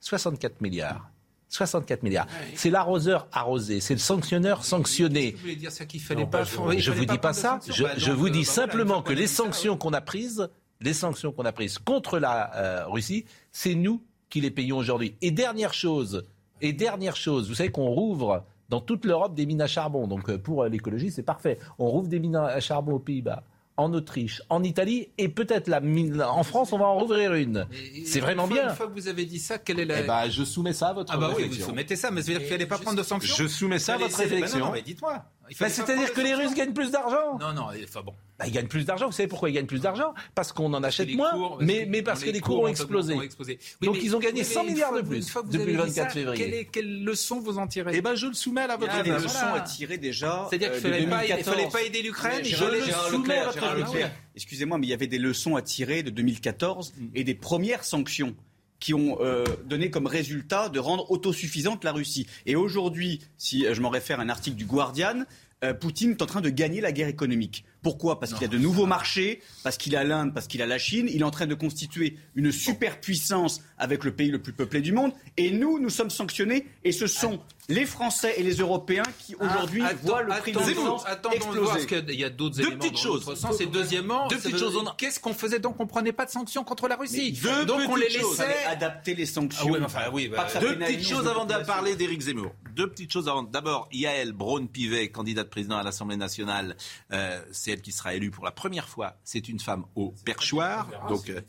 64 milliards. 64 milliards. C'est l'arroseur arrosé, c'est le sanctionneur sanctionné. Vous voulez dire ça qu'il fallait Non, pas. pas je- fallait vous dis pas ça. Je, Bah, je donc, vous euh, dis bah, simplement que les sanctions qu'on a prises, les sanctions qu'on a prises contre la euh, Russie, c'est nous qui les payons aujourd'hui. Et dernière chose, et dernière chose, vous savez qu'on rouvre dans toute l'Europe des mines à charbon. Donc euh, pour euh, l'écologie, c'est parfait. On rouvre des mines à charbon aux Pays-Bas. En Autriche, en Italie et peut-être la mine en France, on va en rouvrir une. C'est vraiment bien. Une fois que vous avez dit ça, quelle est la. Eh ben, je soumets ça à votre ah bah oui, vous réflexion. soumettez ça, mais ça veut dire qu'il fallait pas prendre de sanctions. Je soumets ça à votre non, réflexion. non, mais dites-moi. Bah, C'est-à-dire que les Russes gagnent plus d'argent. Non, non, enfin bon. Bah, ils gagnent plus d'argent. Vous savez pourquoi ils gagnent plus d'argent? Parce qu'on en achète moins, cours, mais, parce que les cours ont explosé. ont explosé. Donc, mais- ils ont gagné mais 100 une milliards fois de plus depuis le dit 24 ça, février. Quelle, est- quelle leçon vous en tirez? Eh ben, je le soumets à votre Il y a des réflexion. leçons à tirer déjà. C'est-à-dire euh, qu'il de fallait pas, il 2014. fallait pas aider l'Ukraine. Fallait- Gérard soumets à votre excusez-moi, mais il y avait des leçons à tirer de 2014 et des premières sanctions qui ont euh, donné comme résultat de rendre autosuffisante la Russie. Et aujourd'hui, si je m'en réfère à un article du Guardian, euh, Poutine est en train de gagner la guerre économique. Pourquoi? Parce qu'il y a de nouveaux marchés, parce qu'il a l'Inde, parce qu'il a la Chine. Il est en train de constituer une superpuissance avec le pays le plus peuplé du monde. Et nous, nous sommes sanctionnés. Et ce sont les Français et les Européens qui aujourd'hui Ah, voient le prix de l'essence voir, parce exploser. qu'il y a d'autres éléments petites dans choses. sens. Et deuxièmement, Deux petites choses, Qu'est-ce qu'on faisait donc On prenait pas de sanctions contre la Russie? Deux donc on les laissait. adapter les sanctions. Ah oui, mais enfin, oui, bah, Deux petites choses avant de parler d'Éric Zemmour. Deux petites choses avant. D'abord, Yael Braun-Pivet, candidate président à l'Assemblée nationale, euh, c'est qui sera élue pour la première fois. C'est une femme au perchoir. Donc, euh,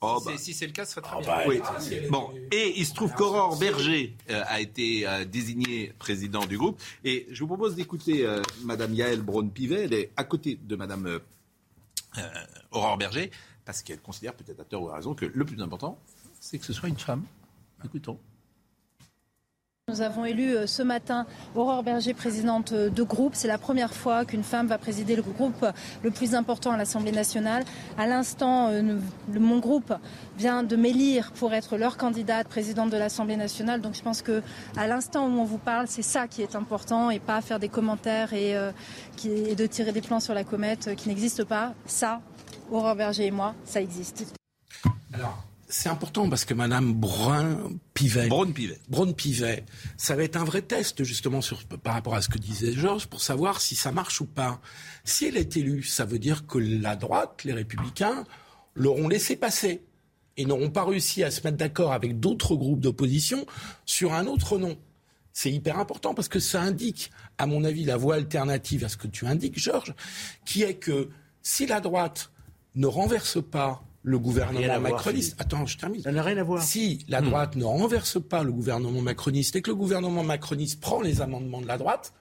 oh, bah, Si- c'est le cas, ce serait très Ah bien. bah, Oui. Bon, et il se trouve qu'Aurore Berger euh, a été euh, désigné président du groupe. Et je vous propose d'écouter euh, Madame Yael Braun-Pivet. Elle est à côté de Madame euh, euh, Aurore Berger, parce qu'elle considère peut-être à tort ou à raison que le plus important, c'est que ce soit une femme. Écoutons. Nous avons élu euh, ce matin Aurore Berger, présidente euh, de groupe. C'est la première fois qu'une femme va présider le groupe le plus important à l'Assemblée nationale. À l'instant, euh, mon groupe vient de m'élire pour être leur candidate présidente de l'Assemblée nationale. Donc je pense que à l'instant où on vous parle, c'est ça qui est important et pas faire des commentaires et, euh, et de tirer des plans sur la comète euh, qui n'existent pas. Ça, Aurore Berger et moi, ça existe. Alors, c'est important parce que Madame Brun-Pivet, Braun-Pivet. Braun-Pivet, ça va être un vrai test justement sur, par rapport à ce que disait Georges pour savoir si ça marche ou pas. Si elle est élue, ça veut dire que la droite, les républicains, l'auront laissé passer et n'auront pas réussi à se mettre d'accord avec d'autres groupes d'opposition sur un autre nom. C'est hyper important parce que ça indique, à mon avis, la voie alternative à ce que tu indiques, Georges, qui est que si la droite ne renverse pas le gouvernement macroniste. Attends, je termine. Ça n'a rien à voir. Si la droite ne renverse pas le gouvernement macroniste et que le gouvernement macroniste prend les amendements de la droite,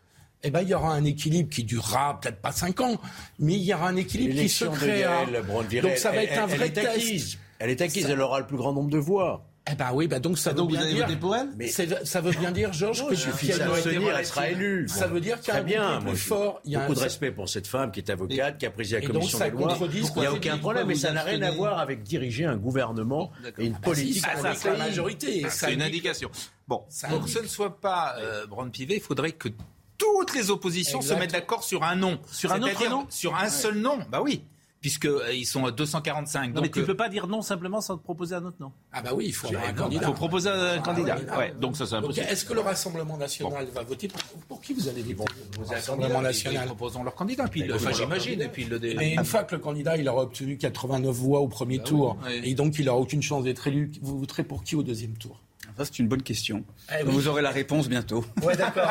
eh ben, il y aura un équilibre qui durera peut-être pas cinq ans, mais il y aura un équilibre qui se créera. Donc ça va elle- être un elle vrai test. acquise. Elle est acquise, Ça- elle aura le plus grand nombre de voix. Eh ben oui, bah donc ça donc veut vous bien allez dire. voter pour elle? Mais- C'est- Ça veut bien dire, Georges, que suffit elle sera élue. Ça veut dire qu'il y a un bien, plus fort. Il y a Beaucoup un- de respect pour cette femme qui est avocate, qui a présidé la commission ça des lois. Il n'y a aucun problème, mais ça n'a rien à voir avec diriger un gouvernement et une Ah, politique le la majorité. Ah, C'est une indication. Bon, ça Pour que ce ne soit pas euh, Braun-Pivet, il faudrait que toutes les oppositions se mettent d'accord sur un nom. Sur un autre nom Sur un seul nom. Bah oui. Puisqu'ils sont à 245. non, mais tu euh, peux pas dire non simplement sans te proposer un autre nom. Ah bah oui, il faut un Il candidat. faut proposer un candidat. oui. Ouais, donc ça c'est impossible. est-ce que le Rassemblement national va voter pour, pour qui vous allez voter? Le Ils Rassemblement national. proposons leur candidat. Puis, enfin, j'imagine. Et puis le dé- Mais une fois que le candidat il aura obtenu 89 voix au premier tour oui. et donc il n'aura aucune chance d'être élu, vous voterez pour qui au deuxième tour? Ça, c'est une bonne question. Eh oui. Vous aurez la réponse bientôt. Ouais, d'accord.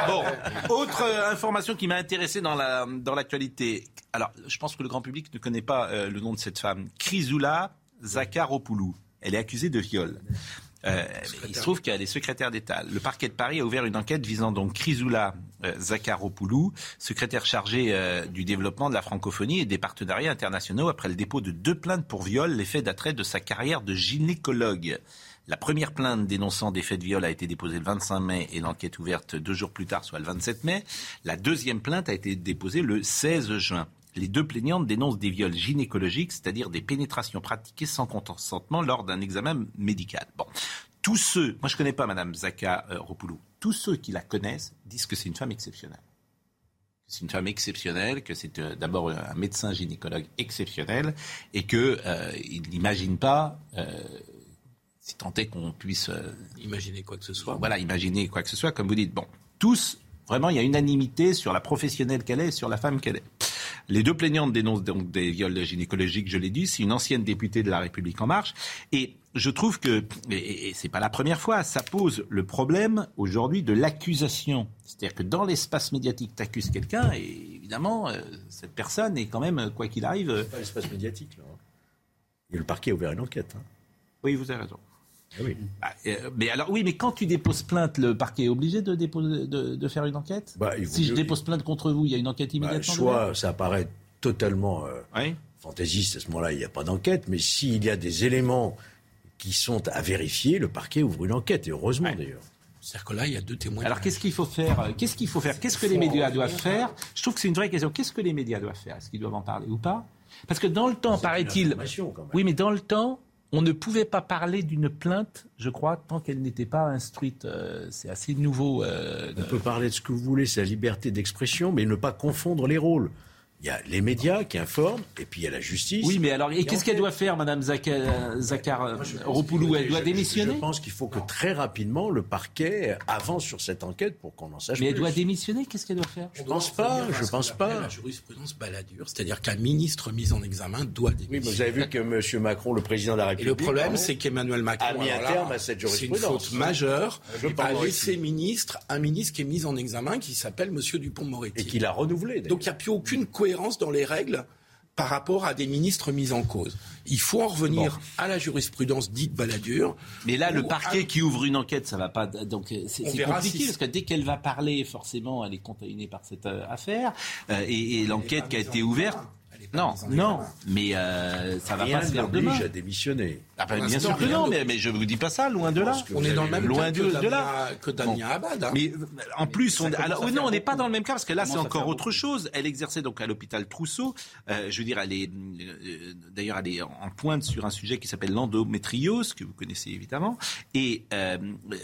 Bon, autre euh, information qui m'a intéressé dans la dans l'actualité. Alors, je pense que le grand public ne connaît pas euh, le nom de cette femme, Chrysoula Zakharopoulou. Elle est accusée de viol. Euh, il se trouve qu'elle est secrétaire d'État. Le parquet de Paris a ouvert une enquête visant donc Chrysoula euh, Zakharopoulou, secrétaire chargée euh, du développement de la francophonie et des partenariats internationaux après le dépôt de deux plaintes pour viol, l'effet d'attrait de sa carrière de gynécologue. La première plainte dénonçant des faits de viol a été déposée le 25 mai et l'enquête ouverte deux jours plus tard, soit le 27 mai. La deuxième plainte a été déposée le 16 juin. Les deux plaignantes dénoncent des viols gynécologiques, c'est-à-dire des pénétrations pratiquées sans consentement lors d'un examen médical. Bon, tous ceux, moi je connais pas Madame Zaka euh, Ropoulou, tous ceux qui la connaissent disent que c'est une femme exceptionnelle. C'est une femme exceptionnelle, que c'est euh, d'abord un médecin gynécologue exceptionnel et que euh, n'imagine pas, euh, si tant est qu'on puisse euh, Imaginez quoi que ce soit. voilà, imaginer quoi que ce soit, comme vous dites. Bon, tous, vraiment, il y a unanimité sur la professionnelle qu'elle est et sur la femme qu'elle est. Les deux plaignantes dénoncent donc des viols gynécologiques, je l'ai dit. C'est une ancienne députée de la République En Marche. Et je trouve que, et, et c'est pas la première fois, ça pose le problème aujourd'hui de l'accusation. C'est-à-dire que dans l'espace médiatique, tu accuses quelqu'un et évidemment, euh, cette personne est quand même, quoi qu'il arrive. euh, C'est pas l'espace médiatique, là. hein. Et le parquet a ouvert une enquête. hein. oui, vous avez raison. Ah oui. Ah, euh, mais alors oui, mais quand tu déposes plainte, le parquet est obligé de, déposer, de, de faire une enquête Bah, Si je dépose plainte contre vous, il y a une enquête Bah, immédiatement soit ça apparaît totalement euh, Oui. fantaisiste, à ce moment-là, il n'y a pas d'enquête, mais s'il y a des éléments qui sont à vérifier, le parquet ouvre une enquête, et heureusement d'ailleurs. C'est-à-dire que là, il y a deux témoins. Alors qu'est-ce qu'il faut faire euh, Qu'est-ce qu'il faut faire Qu'est-ce que les médias doivent faire? Je trouve que c'est une vraie question. Qu'est-ce que les médias doivent faire? Est-ce qu'ils doivent en parler ou pas? Parce que dans le temps, paraît-il, oui, mais dans le temps, on ne pouvait pas parler d'une plainte, je crois, tant qu'elle n'était pas instruite. Euh, c'est assez nouveau. euh, On peut parler de ce que vous voulez, c'est la liberté d'expression, mais ne pas confondre les rôles. Il y a les médias qui informent, et puis il y a la justice. Oui, mais alors, et qu'est-ce qu'elle doit faire, Madame Zakar euh, Ropoulou Elle doit démissionner Je pense qu'il faut que très rapidement le parquet avance sur cette enquête pour qu'on en sache Mais elle plus. doit démissionner Qu'est-ce qu'elle doit faire Je pense pas, je pense pas. La jurisprudence baladure, c'est-à-dire qu'un ministre mis en examen doit Oui, mais démissionner. vous avez vu que M. Macron, le président de la Et République, le problème, c'est qu'Emmanuel Macron a mis un terme à cette C'est une jurisprudence. faute majeure. Je a pense laissé aussi. ministre un ministre qui est mis en examen qui s'appelle Monsieur Dupont-Moretti. et qu'il a renouvelé. d'ailleurs. Donc il n'y a plus aucune cohérence dans les règles par rapport à des ministres mis en cause. Il faut en revenir à la jurisprudence dite baladure. Mais là, le parquet à- qui ouvre une enquête, ça va pas. Donc euh, c'est compliqué si- parce que dès qu'elle va parler, forcément, elle est contaminée par cette euh, affaire Euh, et, et l'enquête qui a été ouverte. Non, non, mais euh, ça va Rien pas se faire demain. à démissionner. Ah, bah, bien sûr que non, mais, mais je vous dis pas ça, loin de là. On est dans le même loin cas de- que de là. que Damien Abad. hein. Mais euh, en plus, on, alors, non, on n'est pas dans le même cas parce que là, c'est encore autre chose. Elle exerçait donc à l'hôpital Trousseau. Euh, je veux dire, elle est euh, d'ailleurs, elle est en pointe sur un sujet qui s'appelle l'endométriose, que vous connaissez évidemment, et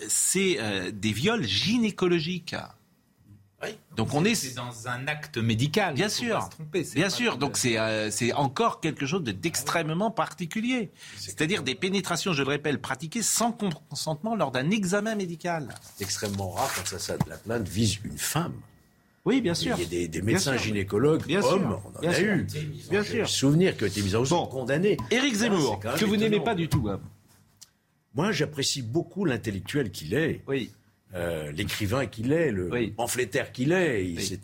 c'est des viols gynécologiques. Oui. Donc on est dans un acte médical. Bien sûr. pas se tromper, c'est Bien sûr, donc c'est euh, c'est encore quelque chose de- d'extrêmement particulier. C'est-à-dire des pénétrations, je le répète, pratiquées sans consentement lors d'un examen médical. C'est extrêmement rare quand ça, ça- la plainte vise une femme. Oui, bien sûr. Il y a des, médecins sûr. gynécologues, Bien sûr. hommes, on en Bien a sûr. eu. Bien sûr. souvenir que été mis en Bon. condamnés. Éric Zemmour, que vous n'aimez pas du tout. hein. Moi, j'apprécie beaucoup l'intellectuel qu'il est, Oui. Euh, l'écrivain qu'il est, le Oui. pamphlétaire qu'il est. Il- Oui.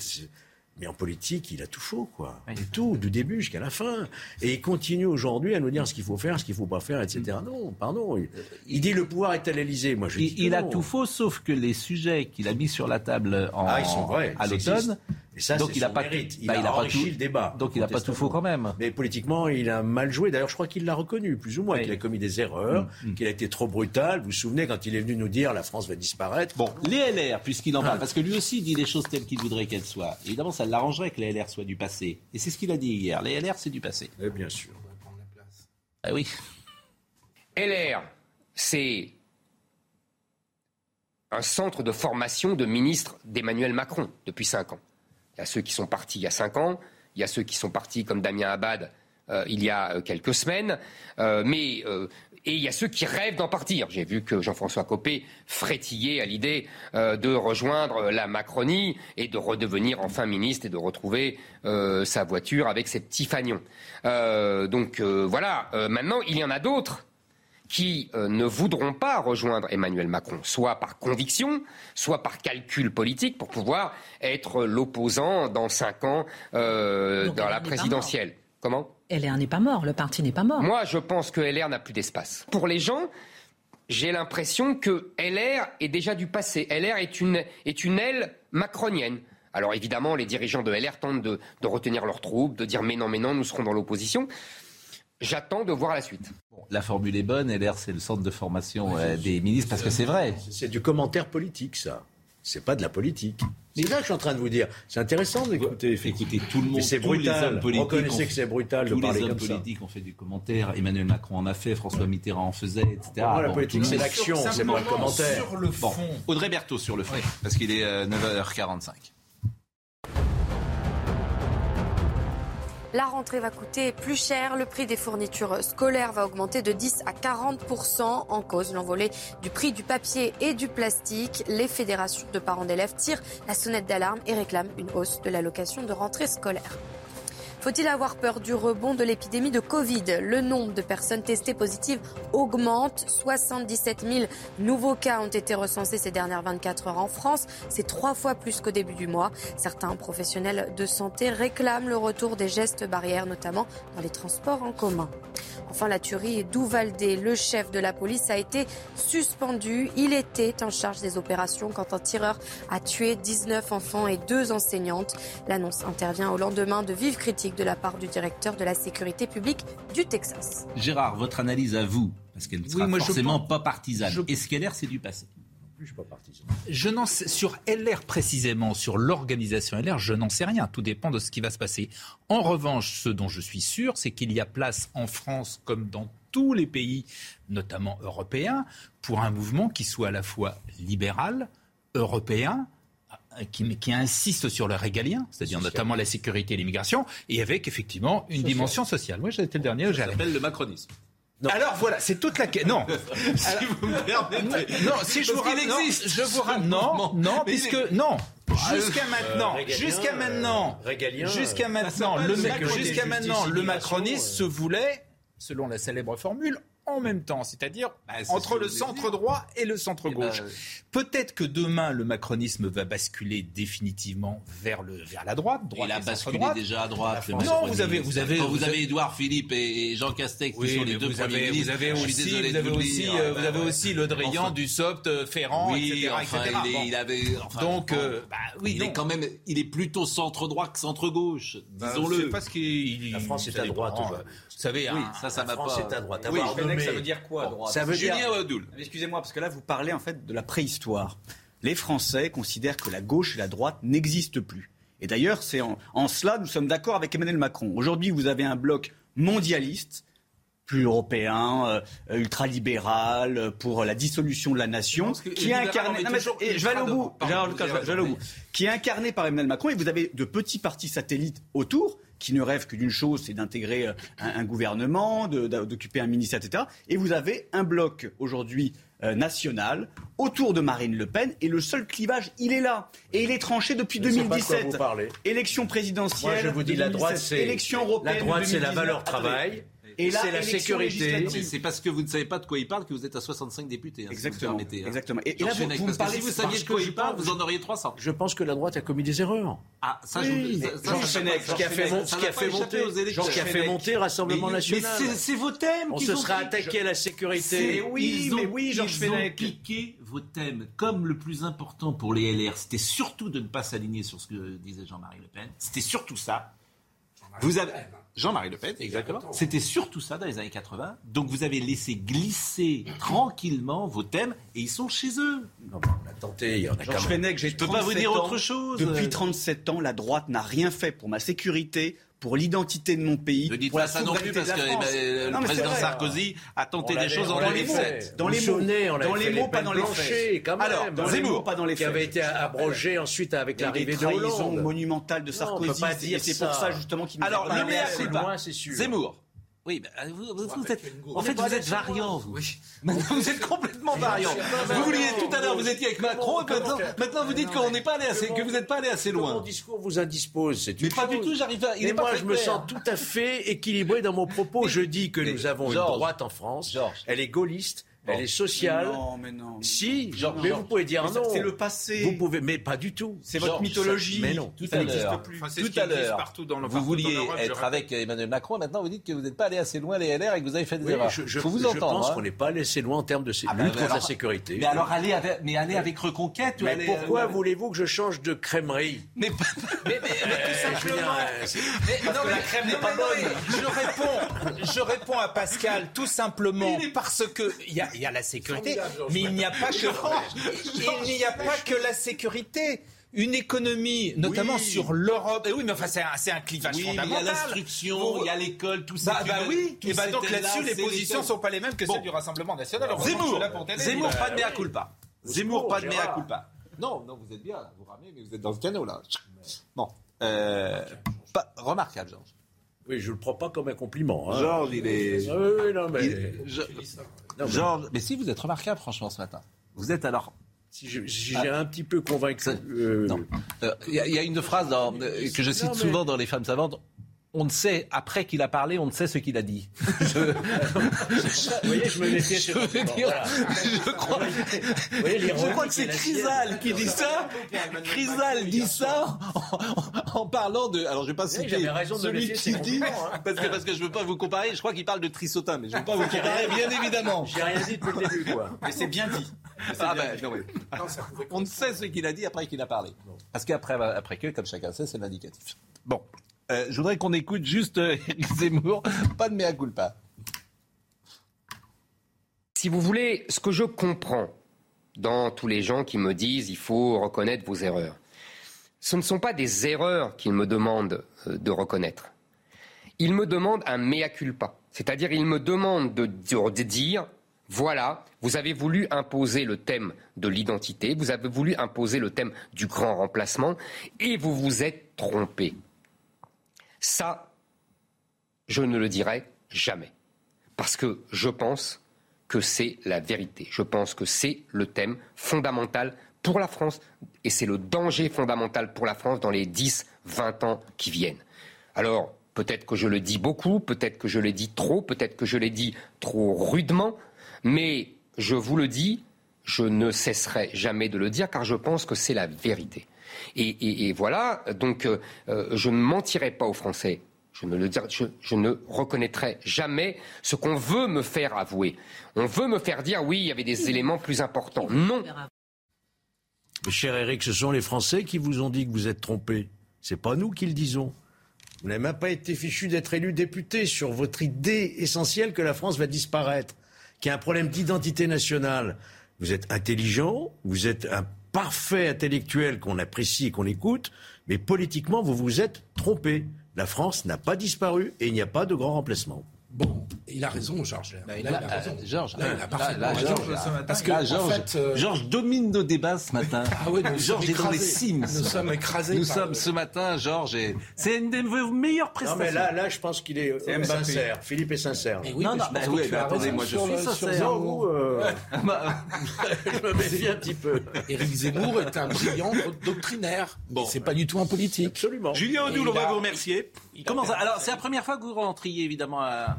Mais en politique, il a tout faux, quoi. Et tout, du début jusqu'à la fin. Et il continue aujourd'hui à nous dire ce qu'il faut faire, ce qu'il ne faut pas faire, etc. Non, pardon. Il, il dit le pouvoir est à l'Élysée. Moi, je dis Il, a tout faux, sauf que les sujets qu'il a mis sur la table en, Ah, ils sont vrais, à l'automne. Et ça, donc c'est il n'a pas, mérite. Il bah, a il a pas enrichi tout, le débat, donc il n'a pas tout faux quand même. Mais politiquement, il a mal joué. D'ailleurs, je crois qu'il l'a reconnu, plus ou moins, Oui. qu'il a commis des erreurs, Mm, qu'il a été trop brutal. Vous vous souvenez quand il est venu nous dire la France va disparaître Bon, les LR, puisqu'il en Ah. parle, parce que lui aussi dit les choses telles qu'il voudrait qu'elles soient. Évidemment, ça l'arrangerait que les LR soient du passé. Et c'est ce qu'il a dit hier. Les LR, c'est du passé. Eh bien sûr. Ah oui. LR, c'est un centre de formation de ministres d'Emmanuel Macron depuis cinq ans. Il y a ceux qui sont partis il y a cinq ans, il y a ceux qui sont partis comme Damien Abad euh, il y a euh, quelques semaines, euh, mais et il y a ceux qui rêvent d'en partir. J'ai vu que Jean-François Copé frétillait à l'idée de rejoindre la Macronie et de redevenir enfin ministre et de retrouver sa voiture avec ses petits fagnons. Donc voilà. Maintenant, il y en a d'autres qui euh, ne voudront pas rejoindre Emmanuel Macron, soit par conviction, soit par calcul politique, pour pouvoir être l'opposant dans cinq ans euh, Donc, dans la présidentielle. Comment? LR n'est pas mort, le parti n'est pas mort. Moi, je pense que LR n'a plus d'espace. Pour les gens, j'ai l'impression que LR est déjà du passé. LR est une, est une aile macronienne. Alors évidemment, les dirigeants de LR tentent de, de retenir leurs troupes, de dire mais non, mais non, nous serons dans l'opposition. J'attends de voir la suite. La formule est bonne. LR, c'est le centre de formation euh, des ministres, parce que c'est vrai. C'est du commentaire politique, ça. C'est pas de la politique. C'est là que je suis en train de vous dire. C'est intéressant d'écouter. Écoutez, tout le monde, c'est tous les brutal. hommes politiques, Reconnaissez que c'est brutal de tous parler les hommes comme ça. politiques ont fait du commentaire. Emmanuel Macron en a fait, François Mitterrand en faisait, etc. moi, la Bon, politique, c'est l'action, c'est pas le commentaire. Sur le Bon. Audrey Berthaud sur le fond, parce qu'il est euh, 9h45. La rentrée va coûter plus cher. Le prix des fournitures scolaires va augmenter de 10 à 40% en cause l'envolée du prix du papier et du plastique. Les fédérations de parents d'élèves tirent la sonnette d'alarme et réclament une hausse de l'allocation de rentrée scolaire. Faut-il avoir peur du rebond de l'épidémie de Covid? Le nombre de personnes testées positives augmente. 77 000 nouveaux cas ont été recensés ces dernières 24 heures en France. C'est trois fois plus qu'au début du mois. Certains professionnels de santé réclament le retour des gestes barrières, notamment dans les transports en commun. Enfin, la tuerie d'Uvalde, le chef de la police, a été suspendu. Il était en charge des opérations quand un tireur a tué 19 enfants et deux enseignantes. L'annonce intervient au lendemain de vives critiques de la part du directeur de la sécurité publique du Texas. Gérard, votre analyse à vous, parce qu'elle ne sera moi, je forcément pense- pas partisane. je- Est-ce qu'LR, c'est du passé? Je suis pas partisan. Je n'en sais, sur LR précisément, sur l'organisation LR, je n'en sais rien. Tout dépend de ce qui va se passer. En revanche, ce dont je suis sûr, c'est qu'il y a place en France, comme dans tous les pays, notamment européens, pour un mouvement qui soit à la fois libéral, européen, euh, qui, qui insiste sur le régalien, c'est-à-dire notamment la sécurité et l'immigration, et avec effectivement une dimension sociale. Moi, été le dernier, j'ai Ça s'appelle le macronisme. alors voilà, c'est toute la question. Non. si vous me permettez. Non, si je vous Parce non, existe, je vous ramène, non, non, puisque est- non, jusqu'à euh, maintenant, régalien, jusqu'à euh, maintenant, régalien, jusqu'à euh, maintenant, ça le jusqu'à maintenant, le euh. se voulait, selon la célèbre formule, en même temps, c'est-à-dire Bah, ce entre le centre droit et le centre Eh ben, gauche. Peut-être que demain le macronisme va basculer définitivement vers le vers la droite, droite il a basculé droite. déjà à droite. Non, vous avez- vous avez- vous vous avez Édouard Philippe et Jean Castex qui sont les deux vous premiers avez, ministres. vous avez Je suis aussi, désolé vous avez aussi, dire. euh, Bah, vous avez aussi le Drian Enfin, du Sopt, euh, Ferrand, oui, etc., enfin, etc. il, est- Bon. il avait. enfin, Donc, euh, bah oui, il non. est quand même, il est plutôt centre droit que centre gauche, Bah, disons-le. c'est parce qu'il La France est à droite. Vous savez, ça, ça La m'a France pas. est à droite. Ça veut dire quoi, Ça veut dire Julien Wadoul. Excusez-moi, parce que là, vous parlez en fait de la préhistoire. Les Français considèrent que la gauche et la droite n'existent plus. Et d'ailleurs, c'est en, en cela nous sommes d'accord avec Emmanuel Macron. Aujourd'hui, vous avez un bloc mondialiste, plus européen, euh, ultralibéral, euh, pour la dissolution de la nation, que qui est incarné. Non, mais et je vais aller au ultra bout. devant. Pardon, Gérard vous Lucas, avez je vais aller au raison. bout. Qui est incarné par Emmanuel Macron, et vous avez de petits partis satellites autour qui ne rêvent que d'une chose, c'est d'intégrer euh, un, un gouvernement, d'occuper un ministère, etc. Et vous avez un bloc aujourd'hui euh, national autour de Marine Le Pen, et le seul clivage, il est là. Et il est tranché depuis Je sais pas de quoi 2017. vous parlez. Élection présidentielle. Moi, je vous dis, de la droite, 2017, c'est élection européenne. la droite, c'est la 2019. valeur travail. Et là, c'est la sécurité. c'est parce que vous ne savez pas de quoi il parle que vous êtes à 65 députés. hein, si vous Exactement. permettez, hein. Exactement. Et, et là, vous, Fenech, vous me parce que parlez si vous saviez de quoi je il parle, vous en auriez 300. Je pense que la droite a commis des erreurs. Ah, ça, Oui, je ça, ça, Fenech, ce qui a fait, ça, mon- ça ce qui a fait monter, ce qui a fait monter Rassemblement Mais- National. Mais c'est- vos thèmes On se pris. attaqué à la sécurité. oui, ils mais ont- oui, Georges ils ont Fenech. piqué vos thèmes. Comme le plus important pour les LR, c'était surtout de ne pas s'aligner sur ce que disait Jean-Marie Le Pen. C'était surtout ça. Vous avez Jean-Marie Le Pen, exactement. C'était surtout ça dans les années 80. Donc vous avez laissé glisser tranquillement vos thèmes et ils sont chez eux. Non, mais on a tenté, il y en a Georges. Fenech, Je peux pas vous 37 dire ans. autre chose. Depuis 37 ans, la droite n'a rien fait pour ma sécurité, pour l'identité de mon pays, Ne dites pour pas la ça non plus parce que euh, Non, le président vrai. Sarkozy a tenté des choses en on l'avait 2007. fait. Dans les mots. Dans les mots, pas dans les faits. quand même. Alors, dans les Zemmour, mots, pas dans les qui faits. avait été abrogé ensuite avec l'arrivée de Hollande. monumentales de Non, on peut Sarkozy. c'est pour ça justement qu'il Alors, le mea culpa. loin, c'est sûr. Zemmour. Oui, bah, vous, vous- vous êtes, en fait, vous êtes variant, vous. Maintenant, vous êtes complètement variant. Vous vouliez, tout à l'heure, vous étiez avec Macron, et maintenant, maintenant vous dites qu'on n'est pas allé assez, que vous n'êtes pas allé assez Mon loin. discours vous indispose, c'est Mais pas du tout, j'arrive à, il est moi, je me sens tout à fait équilibré dans mon propos. Je dis que nous avons une droite en France. Elle est gaulliste, elle est sociale. Non, mais non. Si, Georges, mais vous pouvez dire Mais non. c'est le passé. Vous pouvez, mais pas du tout. C'est votre mythologie. mais non. Tout Ça à n'existe l'heure. plus. Enfin, c'est Tout à l'heure, partout dans le vous vouliez être avec Emmanuel Macron, maintenant vous dites que vous n'êtes pas allé assez loin les LR et que vous avez fait des Oui, erreurs. je, je- faut vous je entendre. pense hein. qu'on n'est pas laissé loin en termes de Ah bah, lutte contre la sécurité. Mais alors allez avec, mais allez avec Reconquête Mais allez- pourquoi euh, voulez-vous que je change de crèmerie Mais, pas- Mais, mais- mais tout simplement. euh, c'est- Mais- non, mais- non, mais non, mais Je réponds, je réponds à Pascal tout simplement parce que il y a, il y a la sécurité, mais il n'y a pas que il n'y a pas que la sécurité. Une économie, notamment Oui. sur l'Europe. Et oui, mais enfin, c'est un, un clivage Oui, mais il y a fondamental. l'instruction, Vous- il y a l'école, tout Bah, ça. bah oui, tout et bah donc là-dessus, les positions sont pas les mêmes que Bon. celles du Rassemblement National. Zemmour, Zemmour, pas de mea culpa. Zemmour, pas de mea culpa. Non, non, vous êtes bien, vous ramez, mais vous êtes dans le canot, là. Bon, euh, pas, remarquable, Georges. Oui, je le prends pas comme un compliment. hein. Georges, il est... Oui, oui, non, mais il- je- non, mais Georges, mais si, vous êtes remarquable, franchement, ce matin. Vous êtes alors... si j'ai un petit peu convaincu. euh, Non. Euh, Il y, a- il y a une phrase dans- euh, que je cite Non, mais- souvent dans Les Femmes Savantes. On ne sait, après qu'il a parlé, on ne sait ce qu'il a dit. Je, Vous voyez, je me méfiais. je dire, voilà. je crois, voyez, je crois que c'est Chrysal qui dit ça. Chrysal dit ça en, en parlant de. Alors je vais pas citer celui qui dit hein. parce que parce que je veux pas vous comparer. Je crois qu'il parle de Trissotin, mais je veux pas vous comparer, bien évidemment. J'ai rien dit depuis le début, quoi. Mais c'est bien dit. Ah ben, non, oui. On ne sait ce qu'il a dit après qu'il a parlé. Parce qu'après après que, comme chacun sait, c'est l'indicatif. Bon, Euh, je voudrais qu'on écoute juste euh, Zemmour, pas de mea culpa. Si vous voulez, ce que je comprends dans tous les gens qui me disent il faut reconnaître vos erreurs, ce ne sont pas des erreurs qu'ils me demandent euh, de reconnaître. Ils me demandent un mea culpa. C'est-à-dire, ils me demandent de, de- de dire voilà, vous avez voulu imposer le thème de l'identité, vous avez voulu imposer le thème du grand remplacement, et vous vous êtes trompé. Ça, je ne le dirai jamais. Parce que je pense que c'est la vérité. Je pense que c'est le thème fondamental pour la France et c'est le danger fondamental pour la France dans les 10, 20 ans qui viennent. Alors, peut-être que je le dis beaucoup, peut-être que je le dis trop, peut-être que je l'ai dit trop rudement, mais je vous le dis, je ne cesserai jamais de le dire car je pense que c'est la vérité. Et, et- et voilà, donc euh, euh, je ne mentirai pas aux Français. Je ne, le dirai- je, je ne reconnaîtrai jamais ce qu'on veut me faire avouer. On veut me faire dire oui, il y avait des éléments plus importants. Non. Cher Eric, ce sont les Français qui vous ont dit que vous êtes trompé. C'est pas nous qui le disons. Vous n'avez même pas été fichu d'être élu député sur votre idée essentielle que la France va disparaître, qu'il y a un problème d'identité nationale. Vous êtes intelligent, vous êtes un parfait intellectuel qu'on apprécie et qu'on écoute, mais politiquement, vous vous êtes trompé. La France n'a pas disparu et il n'y a pas de grand remplacement. Bon, il a raison, Georges. Là, il a raison. euh, Georges, Là, il a parfaitement raison. Georges, là, Parce que, là, en fait, euh, Georges domine nos débats ce matin. Ah oui, Georges est dans les. Sims. Nous sommes écrasés Nous par sommes le- ce matin, Georges, et c'est une de vos meilleures Non, prestations. mais là, là, je pense qu'il est, euh, sincère. Philippe est sincère. Mais oui, Non, mais non, je bah oui, as attendez, moi, je suis le- sincère. Vous, euh, Bah, je me méfie un petit peu. Éric Zemmour est un brillant doctrinaire. Bon. C'est pas du tout un politique. Absolument. Julien Et Audoul, on va vous remercier. Il Alors, c'est la première fois que vous rentriez évidemment à,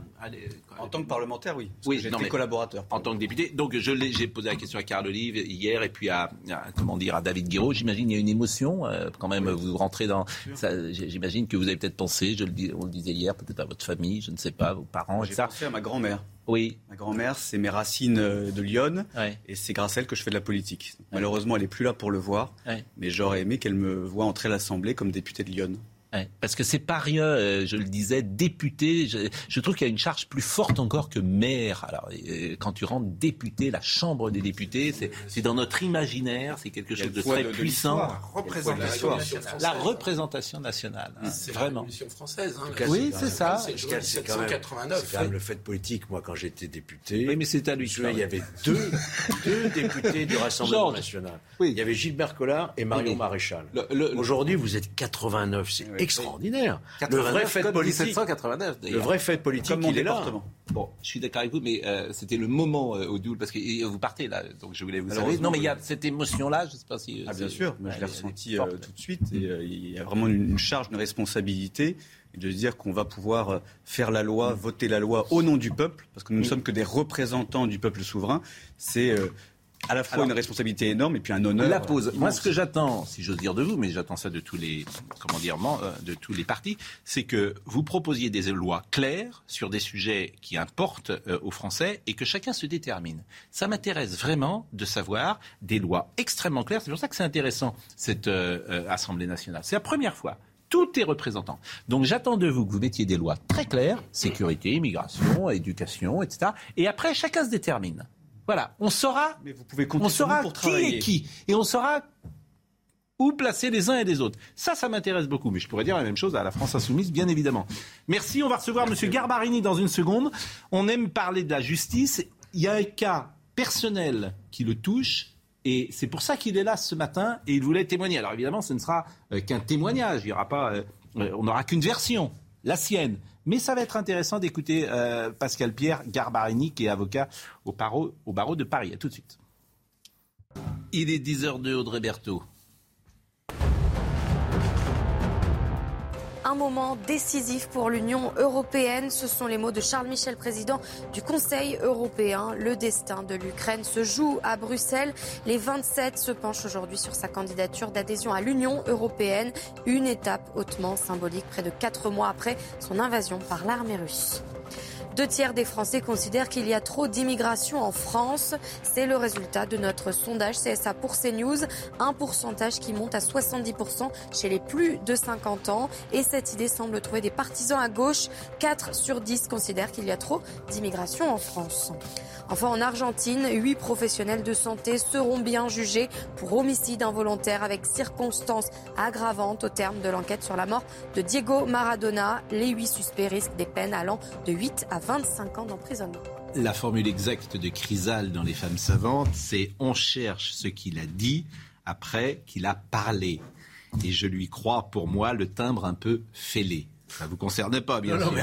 En tant que parlementaire, oui. Parce Oui, j'étais collaborateur. En tant que député. Donc, je j'ai posé la question à Carl Olive hier et puis à, à- comment dire, à David Guiraud. J'imagine il y a une émotion. euh, quand même, vous rentrez dans. J'imagine que vous avez peut-être pensé, je le dis, on le disait hier, peut-être à votre famille, je ne sais pas, vos parents, J'ai pensé à ma grand-mère. Oui. Ma grand-mère, c'est mes racines euh, de Lyon. Ouais. Et c'est grâce à elle que je fais de la politique. Malheureusement, elle n'est plus là pour le voir. Ouais. Mais j'aurais aimé qu'elle me voie entrer à l'Assemblée comme député de Lyon. Ouais, parce que c'est pas rien, euh, je le disais, député. Je, je trouve qu'il y a une charge plus forte encore que maire. Alors, euh, quand tu rentres député, la Chambre des députés, c'est dans notre imaginaire, c'est quelque chose de très de- puissant. l'histoire. représentation La nationale. La représentation nationale, hein, C'est la vraiment. Révolution française. Hein, cas, Oui, c'est ça. C'est C'est quand quand même- 1789. c'est quand même le fait politique. Moi, quand j'étais député, Oui, mais c'est à lui. il y avait deux, deux députés du Rassemblement national. Oui. Il y avait Gilbert Collard et Oui, mais Maréchal. Aujourd'hui, vous êtes 89, c'est Oui. extraordinaire. Le 89 vrai fait politique, 1789, le vrai fait politique, Comme mon il est là. département. Bon, je suis d'accord avec vous, mais euh, c'était le moment, euh, Odile, parce que vous partez là, donc je voulais vous Non, mais il y a cette émotion-là, je ne sais pas si. euh, Ah, bien sûr, moi, je l'ai ressenti euh, tout de suite. Et euh, il y a vraiment une, une charge, une responsabilité. De se dire qu'on va pouvoir faire la loi, voter la loi au nom du peuple, parce que nous ne sommes que des représentants du peuple souverain. C'est euh, à la fois Alors, une responsabilité énorme et puis un honneur. La pause. Moi, ce que j'attends, si j'ose dire de vous, mais j'attends ça de tous les, comment dire, euh, de tous les partis, c'est que vous proposiez des lois claires sur des sujets qui importent euh, aux Français et que chacun se détermine. Ça m'intéresse vraiment de savoir des lois extrêmement claires. C'est pour ça que c'est intéressant cette euh, euh, Assemblée nationale. C'est la première fois. Tout est représentant. Donc j'attends de vous que vous mettiez des lois très claires, sécurité, immigration, éducation, etc. Et après, chacun se détermine. Voilà, on saura Mais vous pouvez on saura pour qui travailler. est qui. Et on saura où placer les uns et les autres. Ça, ça m'intéresse beaucoup. Mais je pourrais dire la même chose à la France Insoumise, bien évidemment. Merci. On va recevoir M. Garbarini dans une seconde. On aime parler de la justice. Il y a un cas personnel qui le touche. Et c'est pour ça qu'il est là ce matin et il voulait témoigner. Alors évidemment, ce ne sera euh, qu'un témoignage. Il y aura pas, euh, euh, on n'aura qu'une version, la sienne. Mais ça va être intéressant d'écouter euh, Pascal Pierre Garbarini, qui est avocat au barreau, au barreau de Paris. À tout de suite. Il est 10h02, Audrey Berthaud. Un moment décisif pour l'Union européenne, ce sont les mots de Charles Michel, président du Conseil européen. Le destin de l'Ukraine se joue à Bruxelles. Les 27 se penchent aujourd'hui sur sa candidature d'adhésion à l'Union européenne, une étape hautement symbolique près de quatre mois après son invasion par l'armée russe. Deux tiers des Français considèrent qu'il y a trop d'immigration en France. C'est le résultat de notre sondage CSA pour CNews. Un pourcentage qui monte à 70% chez les plus de 50 ans. Et cette idée semble trouver des partisans à gauche. 4 sur 10 considèrent qu'il y a trop d'immigration en France. Enfin, en Argentine, huit professionnels de santé seront bien jugés pour homicide involontaire avec circonstances aggravantes au terme de l'enquête sur la mort de Diego Maradona. Les huit suspects risquent des peines allant de 8 à 25 ans d'emprisonnement. La formule exacte de Chrysal dans Les femmes savantes, c'est on cherche ce qu'il a dit après qu'il a parlé. Et je lui crois, pour moi, le timbre un peu fêlé. Ça vous concerne pas, bien sûr.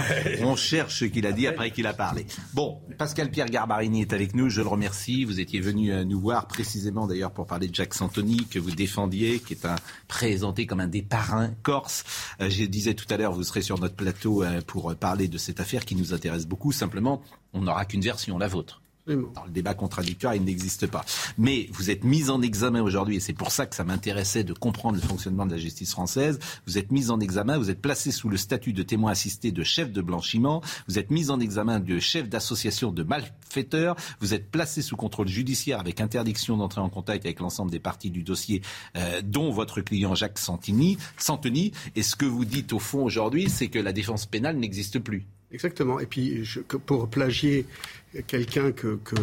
On cherche ce qu'il a dit après qu'il a parlé. Bon, Pascal Pierre Garbarini est avec nous. Je le remercie. Vous étiez venu euh, nous voir précisément d'ailleurs pour parler de Jacques Santoni que vous défendiez, qui est un présenté comme un des parrains corse. Euh, je disais tout à l'heure, vous serez sur notre plateau euh, pour parler de cette affaire qui nous intéresse beaucoup. Simplement, on n'aura qu'une version, la vôtre. Dans le débat contradictoire, il n'existe pas. Mais vous êtes mis en examen aujourd'hui, et c'est pour ça que ça m'intéressait de comprendre le fonctionnement de la justice française. Vous êtes mis en examen, vous êtes placé sous le statut de témoin assisté de chef de blanchiment, vous êtes mis en examen de chef d'association de malfaiteurs, vous êtes placé sous contrôle judiciaire avec interdiction d'entrer en contact avec l'ensemble des parties du dossier, euh, dont votre client Jacques Santini, Santoni. Et ce que vous dites au fond aujourd'hui, c'est que la défense pénale n'existe plus. Exactement. Et puis, je, pour plagier quelqu'un que, que,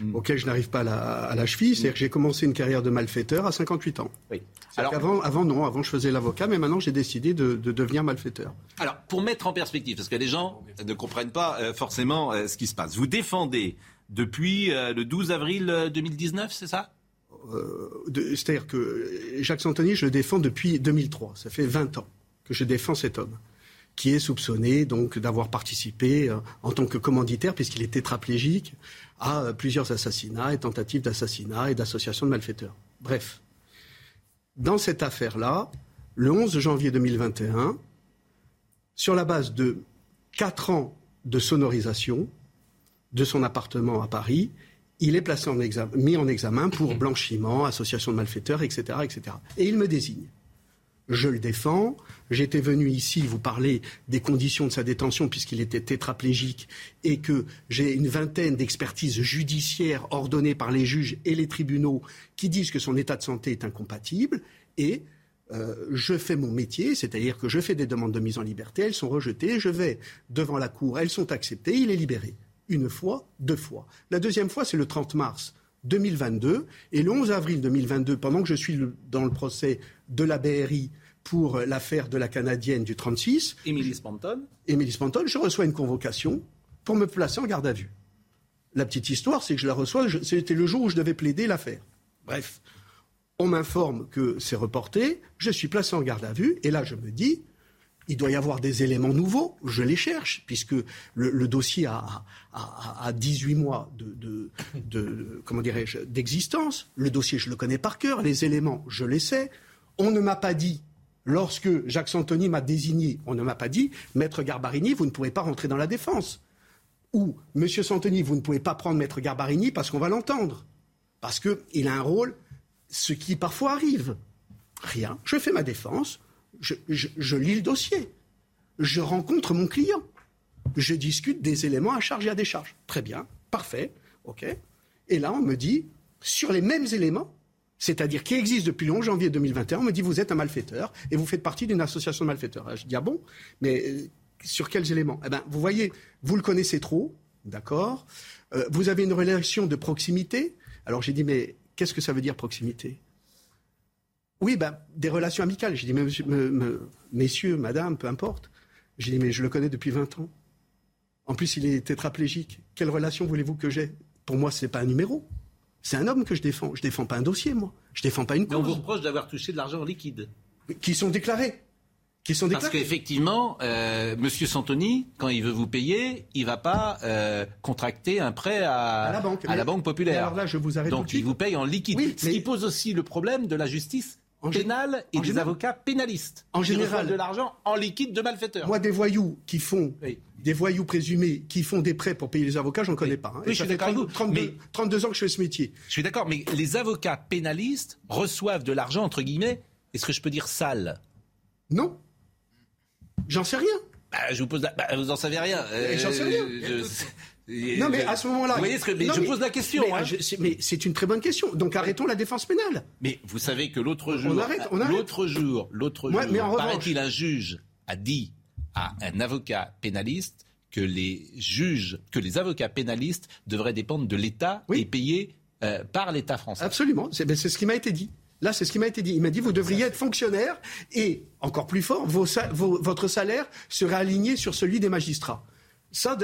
Mm. auquel je n'arrive pas à la, à la cheville, c'est-à-dire que j'ai commencé une carrière de malfaiteur à 58 ans. Oui. Alors, avant, avant, non, avant je faisais l'avocat, mais maintenant j'ai décidé de, de devenir malfaiteur. Alors, pour mettre en perspective, parce que les gens ne comprennent pas euh, forcément euh, ce qui se passe. Vous défendez depuis euh, le 12 avril euh, 2019, c'est ça? C'est-à-dire que Jacques Santoni, je le défends depuis 2003. Ça fait 20 ans que je défends cet homme qui est soupçonné donc d'avoir participé euh, en tant que commanditaire, puisqu'il est tétraplégique, à euh, plusieurs assassinats et tentatives d'assassinat et d'association de malfaiteurs. Bref, dans cette affaire-là, le 11 janvier 2021, sur la base de quatre ans de sonorisation de son appartement à Paris. Il est placé mis en examen pour blanchiment, association de malfaiteurs, etc. Et il me désigne. Je le défends. J'étais venu ici vous parler des conditions de sa détention puisqu'il était tétraplégique et que j'ai une vingtaine d'expertises judiciaires ordonnées par les juges et les tribunaux qui disent que son état de santé est incompatible. Et euh, je fais mon métier, c'est-à-dire que je fais des demandes de mise en liberté, elles sont rejetées, je vais devant la cour, elles sont acceptées, il est libéré. Une fois, deux fois. La deuxième fois, c'est le 30 mars 2022. Et le 11 avril 2022, pendant que je suis dans le procès de la BRI pour l'affaire de la Canadienne du 36, Émilie Spanton. Émilie Spanton, je reçois une convocation pour me placer en garde à vue. La petite histoire, c'est que je la reçois, c'était le jour où je devais plaider l'affaire. Bref, on m'informe que c'est reporté, je suis placé en garde à vue, et là je me dis, il doit y avoir des éléments nouveaux, je les cherche, puisque le, dossier a, a, 18 mois de, de, comment dirais-je, d'existence. Le dossier, je le connais par cœur, les éléments, je les sais. On ne m'a pas dit, lorsque Jacques Santoni m'a désigné, on ne m'a pas dit, Maître Garbarini, vous ne pouvez pas rentrer dans la défense. Ou, Monsieur Santoni, vous ne pouvez pas prendre Maître Garbarini parce qu'on va l'entendre. Parce qu'il a un rôle, ce qui parfois arrive. Rien. Je fais ma défense, je, lis le dossier, je rencontre mon client, je discute des éléments à charge et à décharge. Très bien, parfait, ok. Et là, on me dit, sur les mêmes éléments, c'est-à-dire qui existent depuis le 11 janvier 2021, on me dit vous êtes un malfaiteur et vous faites partie d'une association de malfaiteurs. je dis ah bon, mais euh, sur quels éléments? Eh bien, vous voyez, vous le connaissez trop, d'accord? Euh, vous avez une relation de proximité? Alors j'ai dit mais qu'est-ce que ça veut dire proximité? Oui, ben, des relations amicales. J'ai dit, messieurs, madame, peu importe. J'ai dit, mais je le connais depuis 20 ans. En plus, il est tétraplégique. Quelle relation voulez-vous que j'ai? Pour moi, ce n'est pas un numéro. C'est un homme que je défends. Je ne défends pas un dossier, moi. Je ne défends pas une cause. Mais on vous reproche d'avoir touché de l'argent liquide. Qui sont déclarés. Qui sont déclarés. Parce qu'effectivement, euh, Monsieur Santoni, quand il veut vous payer, il ne va pas euh, contracter un prêt à, la, banque. à la banque populaire. Alors là, je vous arrête Donc il vous paye en liquide. ce qui pose aussi le problème de la justice pénal et des avocats pénalistes. En général, de l'argent en liquide de malfaiteurs. Moi, des voyous qui font, des voyous présumés qui font des prêts pour payer les avocats, j'en connais pas. Hein. je suis d'accord 32, ans que je fais ce métier. Je suis d'accord, mais les avocats pénalistes reçoivent de l'argent entre guillemets. Est-ce que je peux dire sale? Non. J'en sais rien. Bah, je vous pose, bah, vous en savez rien. J'en sais rien. Non, mais à ce moment-là. Vous voyez ce que. je pose la question. Mais, hein. mais c'est une très bonne question. Donc arrêtons la défense pénale. Mais vous savez que l'autre jour. On arrête, on arrête. L'autre jour, l'autre jour, paraît-il, un juge a dit à un avocat pénaliste que les juges, que les avocats pénalistes devraient dépendre de l'État et payer euh, par l'État français. Absolument. C'est ce qui m'a été dit. Là, c'est ce qui m'a été dit. Il m'a dit, vous devriez être fonctionnaire et, encore plus fort, vos, votre salaire serait aligné sur celui des magistrats. Ça,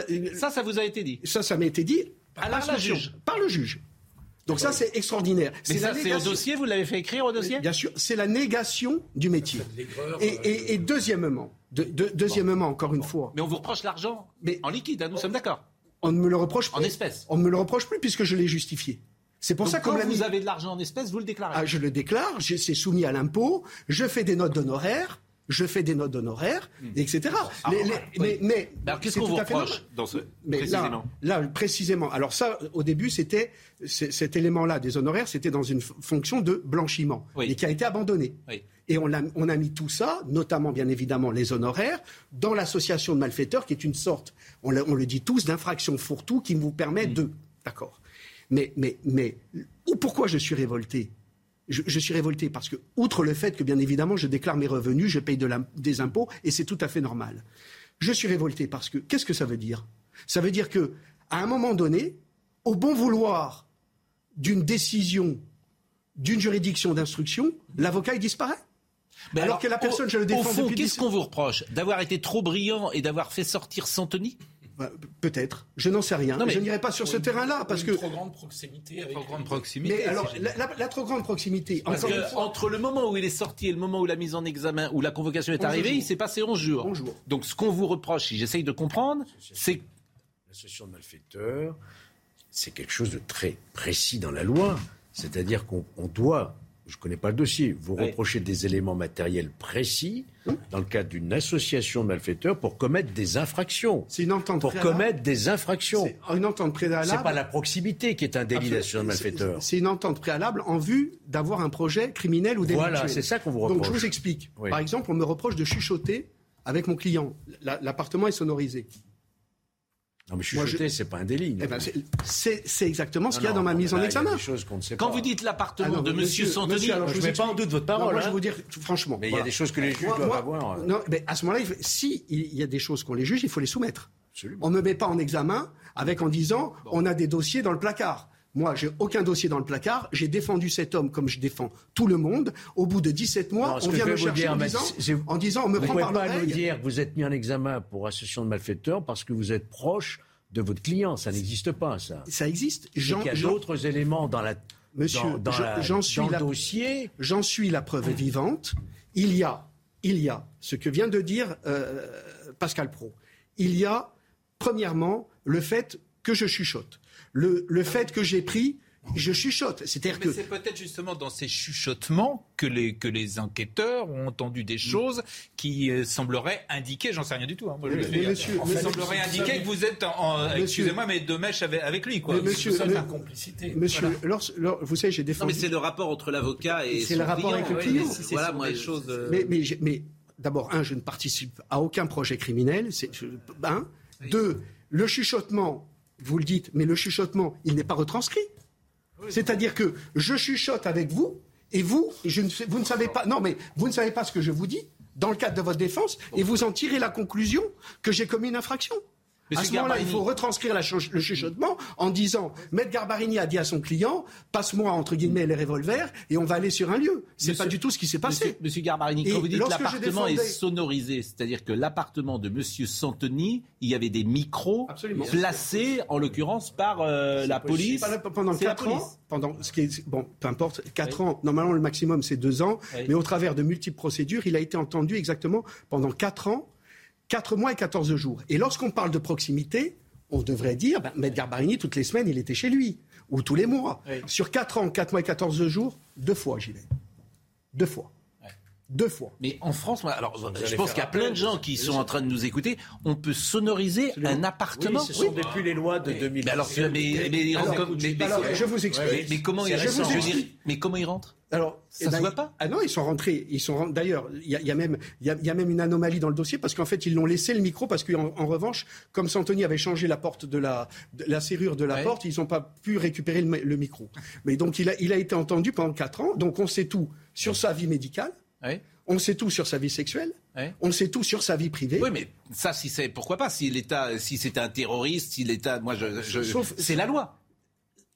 ça, vous a été dit Ça, ça m'a été dit par, la juge. par le juge. Donc ça, c'est extraordinaire. Mais ça, c'est au dossier, vous l'avez fait écrire au dossier Bien sûr, c'est la négation du métier. Et, deuxièmement, deuxièmement, encore une fois. Mais on vous reproche l'argent en liquide, hein, nous sommes d'accord. On ne me le reproche plus. En espèces. On ne me le reproche plus puisque je l'ai justifié. C'est pour ça que quand vous avez de l'argent en espèces, vous le déclarez. Ah, je le déclare, c'est soumis à l'impôt, je fais des notes d'honoraires je fais des notes d'honoraires, hmm. etc. Ah, mais, mais, alors qu'est-ce qu'on vous reproche dans ce précisément là, précisément. Alors ça, au début, c'était cet élément-là des honoraires, c'était dans une fonction de blanchiment et qui a été abandonné. Et on a, on a mis tout ça, notamment bien évidemment les honoraires, dans l'association de malfaiteurs, qui est une sorte, on le, on le dit tous, d'infraction fourre-tout qui vous permet hmm. de. D'accord. Mais, mais, mais, ou pourquoi je suis révolté? Je, suis révolté parce que, outre le fait que, bien évidemment, je déclare mes revenus, je paye des impôts, et c'est tout à fait normal. Je suis révolté parce que, qu'est-ce que ça veut dire? Ça veut dire que, à un moment donné, au bon vouloir d'une décision d'une juridiction d'instruction, l'avocat il disparaît. alors, que la personne, je le défends au fond, qu'est-ce qu'on vous reproche? D'avoir été trop brillant et d'avoir fait sortir Santoni? Peut-être. Je n'en sais rien. je n'irai pas sur ce terrain-là parce que. Trop grande proximité. Avec trop grande proximité. Mais alors, la, trop grande proximité. Parce que entre le moment où il est sorti et le moment où la mise en examen, où la convocation est arrivée, il s'est passé 11 jours. 11 jours. Donc, ce qu'on vous reproche, si j'essaye de comprendre, c'est l'association de malfaiteurs, c'est quelque chose de très précis dans la loi. C'est-à-dire qu'on doit je ne connais pas le dossier, vous reprochez des éléments matériels précis dans le cadre d'une association de malfaiteurs pour commettre des infractions. C'est une entente Pour préalable. commettre des infractions. C'est une entente préalable. C'est pas la proximité qui est un délit d'association de malfaiteurs. C'est une entente préalable en vue d'avoir un projet criminel ou délictuel. Voilà, c'est ça qu'on vous Donc reproche. je vous explique. Oui. Par exemple, on me reproche de chuchoter avec mon client. La- L'appartement est sonorisé. Non, mais chuchoter, je- c'est pas un délit. Eh ben, c'est- exactement ce qu'il y a dans ma mise en là, examen. ne Quand pas. vous dites l'appartement Ah de Monsieur, Santoni, monsieur, alors je vous mets pas en doute votre Non, parole, moi, je hein. vais vous dire franchement. Mais il y a des choses que les juges Moi- doivent moi- avoir. euh. Non, mais à ce moment-là, il faut- si il y a des choses qu'on les juge, il faut les soumettre. Absolument. On ne me met pas en examen avec en disant on a des dossiers dans le placard. Moi, j'ai aucun dossier dans le placard. J'ai défendu cet homme comme je défends tout le monde. Au bout de 17 mois, Non, on vient me chercher dire, en, disant, en disant on me Vous ne prend pouvez par pas nous dire que vous êtes mis en examen pour association de malfaiteurs parce que vous êtes proche de votre client. Ça n'existe pas, ça. Ça existe. J'en- qu'il y a d'autres éléments dans, la, Monsieur, dans, dans j'en suis la- dossier. J'en suis la preuve vivante. Il y a, il y a ce que vient de dire euh, Pascal Pro. Il y a, premièrement, le fait que je chuchote. Le, le fait que j'ai pris, je chuchote. C'est-à-dire que c'est peut-être justement dans ces chuchotements que les, que les enquêteurs ont entendu des choses qui euh, sembleraient indiquer, j'en sais rien du tout, hein, moi, je Mais- monsieur- en mais- fait, sembleraient indiquer que vous êtes excusez-moi, mais de mèche avec, avec lui, quoi. Mais monsieur- Ça, complicité. Monsieur, Voilà. lors- lors- vous savez, j'ai Non, défendu. mais c'est le rapport entre l'avocat et C'est le rapport client. avec le client. si Voilà, moi, je- choses. euh, Mais, mais, j'ai- mais d'abord, un, je ne participe à aucun projet criminel. C'est, un. Deux, le chuchotement, vous le dites, mais le chuchotement, il n'est pas retranscrit. C'est-à-dire que je chuchote avec vous, et vous, je ne sais- vous ne savez pas. Non, mais vous ne savez pas ce que je vous dis dans le cadre de votre défense, et vous en tirez la conclusion que j'ai commis une infraction. À ce moment-là, il faut retranscrire la ch- le chuchotement en disant Maître Garbarini a dit à son client passe-moi entre guillemets les revolvers et on va aller sur un lieu. C'est pas du tout ce qui s'est passé. Monsieur, Monsieur Garbarini, Et quand vous dites je l'appartement est sonorisé, c'est-à-dire que l'appartement de Monsieur Santoni, il y avait des micros Absolument. placés, en l'occurrence, par euh, la police. Pendant- Pendant C'est la 4 police. ans, pendant ce qui est, bon, peu importe, 4 ans, normalement le maximum c'est 2 ans, Oui. mais au travers de multiples procédures, il a été entendu exactement pendant 4 ans, 4 mois et 14 jours. Et lorsqu'on parle de proximité, on devrait dire, ben, Maître Garbarini, toutes les semaines, il était chez lui, ou tous les mois. Oui. Sur 4 ans, 4 mois et 14 jours, deux fois j'y vais. Deux fois. Deux fois. Mais en France, moi, alors, je pense qu'il y a plein de gens qui sont en train de nous écouter. On peut sonoriser un appartement. Oui, ce sont depuis les lois de 2000. Mais alors, je vous explique. mais- comment ils explique. mais comment ils rentrent? Alors, Ça eh se ben, voit pas? Ah non, ils sont rentrés. Ils sont D'ailleurs, il y, a- il y a même, il y a, il y a même une anomalie dans le dossier parce qu'en fait, ils l'ont laissé le micro parce qu'en en revanche, comme Santoni avait changé la porte de la, de la serrure de la Ouais. porte, ils n'ont pas pu récupérer le micro. Mais donc, il a, il a été entendu pendant quatre ans. Donc, on sait tout sur sa vie médicale. Oui. On sait tout sur sa vie sexuelle. On sait tout sur sa vie privée. Oui, mais ça, si c'est pourquoi pas Si l'État, si c'était un terroriste, si l'État, moi, je, je- Sauf- c'est la loi.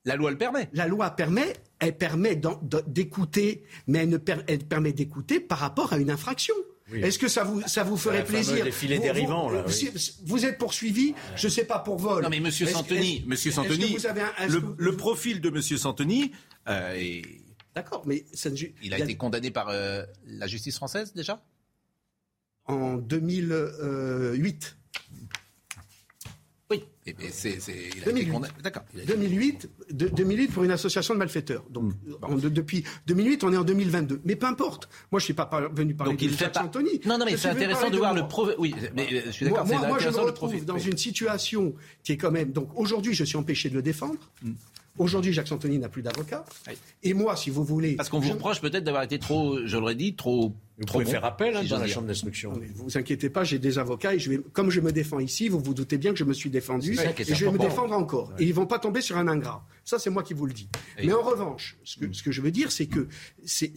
La loi le permet. La loi permet, elle permet d'écouter, mais elle, ne per- elle permet d'écouter par rapport à une infraction. Est-ce que ça vous, ça vous ferait La plaisir Vous- dérivant, vous, là, oui. si- vous êtes poursuivi, je ne sais pas pour vol. Non, mais Monsieur Santoni, Monsieur Santoni, le profil de Monsieur Santoni, euh, est- D'accord, mais ça ne ju- il a été condamné par euh, la justice française déjà? en 2008. Oui. Et, et c'est, c'est- il a 2008. été condamné. D'accord. Il a été- 2008, de- 2008 pour une association de malfaiteurs. Donc, en- de- depuis 2008, on est en 2022. Mais peu importe. Moi, je ne suis pas par- venu parler Donc de il fait pas. Non, non, mais Je c'est intéressant de voir moi. le profil. Oui, mais euh, je suis d'accord. Moi, c'est moi, moi, je me retrouve dans Oui. une situation qui est quand même. Donc aujourd'hui, je suis empêché de le défendre. Mm. Aujourd'hui, Jacques Santoni n'a plus d'avocat. Et moi, si vous voulez. Parce qu'on vous reproche peut-être d'avoir été trop, je l'aurais dit, trop. Vous trop pouvez bon, faire appel hein, si dans la dire. chambre d'instruction. Mais vous inquiétez pas, j'ai des avocats et je vais, comme je me défends ici, vous vous doutez bien que je me suis défendu et je vais me défendre encore. Et ils vont pas tomber sur un ingrat. Ça, c'est moi qui vous le dis. Et- Mais en revanche, ce que, ce que je veux dire, c'est que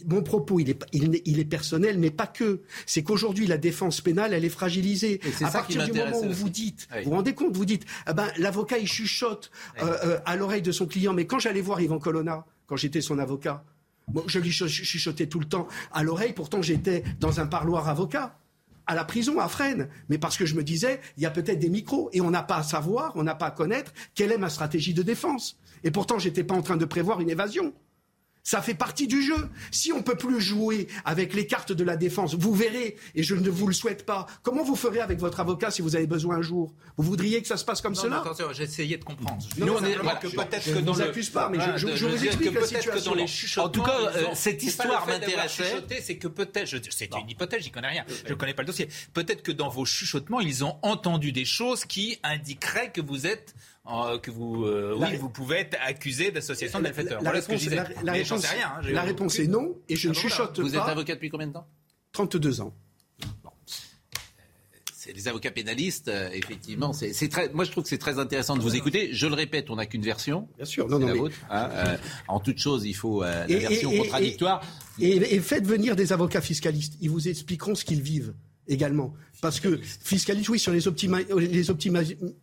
mon propos, il est, pas- il, n'est- il est personnel, mais pas que. C'est qu'aujourd'hui, la défense pénale, elle est fragilisée. À partir du moment où vous dites, Oui. vous vous rendez compte, vous dites, ah ben, l'avocat, il chuchote euh, euh, à l'oreille de son client. Mais quand j'allais voir Yvan Colonna, quand j'étais son avocat, je lui chuch- chuchotais tout le temps à l'oreille. Pourtant, j'étais dans un parloir avocat à la prison, à Fresnes, mais parce que je me disais, il y a peut-être des micros, et on n'a pas à savoir, on n'a pas à connaître quelle est ma stratégie de défense. Et pourtant, j'étais pas en train de prévoir une évasion. Ça fait partie du jeu. Si on peut plus jouer avec les cartes de la défense, vous verrez, et je ne vous le souhaite pas, comment vous ferez avec votre avocat si vous avez besoin un jour? Vous voudriez que ça se passe comme Non, cela? non, attention, j'ai essayé de comprendre. Nous, non, on est, simplement voilà, que que peut-être peut-être je que ne dans vous le, accuse pas, mais je- Voilà, je- de- je vous explique que la peut-être que situation. dans les chuchotements, En tout cas, euh, cette histoire m'intéressait. C'est que peut-être, je- c'est une hypothèse, j'y connais rien, je ne connais pas le dossier. Peut-être que dans vos chuchotements, ils ont entendu des choses qui indiqueraient que vous êtes euh, que vous, euh, La- oui, vous pouvez être accusé d'association de malfaiteurs. la Voilà ce que réponse, je disais. la- la Mais j'en réponse- sais rien. hein, j'ai- la réponse est non, et je ne Ah bon, voilà. chuchote Vous êtes pas. avocat depuis combien de temps 32 ans. C'est les avocats pénalistes, euh, effectivement. C'est c'est très. Moi, je trouve que c'est très intéressant de vous écouter. Je le répète, on n'a qu'une version. Bien sûr, non, c'est non, la mais- vôtre. hein, euh, en toute chose, il faut euh, la Et- version et- et- contradictoire. Et, et faites venir des avocats fiscalistes. Ils vous expliqueront ce qu'ils vivent également. Parce que fiscalistes, oui, sur les, optima- les, optima-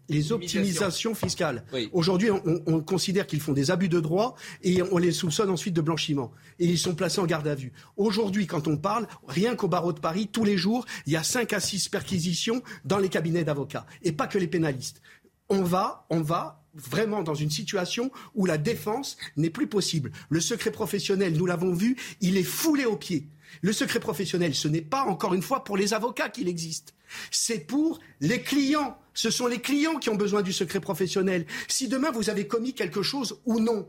les optimisations fiscales. Oui. Aujourd'hui, on, on considère qu'ils font des abus de droit et on les soupçonne ensuite de blanchiment. Et ils sont placés en garde à vue. Aujourd'hui, quand on parle, rien qu'au barreau de Paris, tous les jours, il y a 5 à 6 perquisitions dans les cabinets d'avocats. Et pas que les pénalistes. On va, on va vraiment dans une situation où la défense n'est plus possible. Le secret professionnel, nous l'avons vu, il est foulé aux pieds. Le secret professionnel, ce n'est pas encore une fois pour les avocats qu'il existe. C'est pour les clients. Ce sont les clients qui ont besoin du secret professionnel. Si demain vous avez commis quelque chose ou non,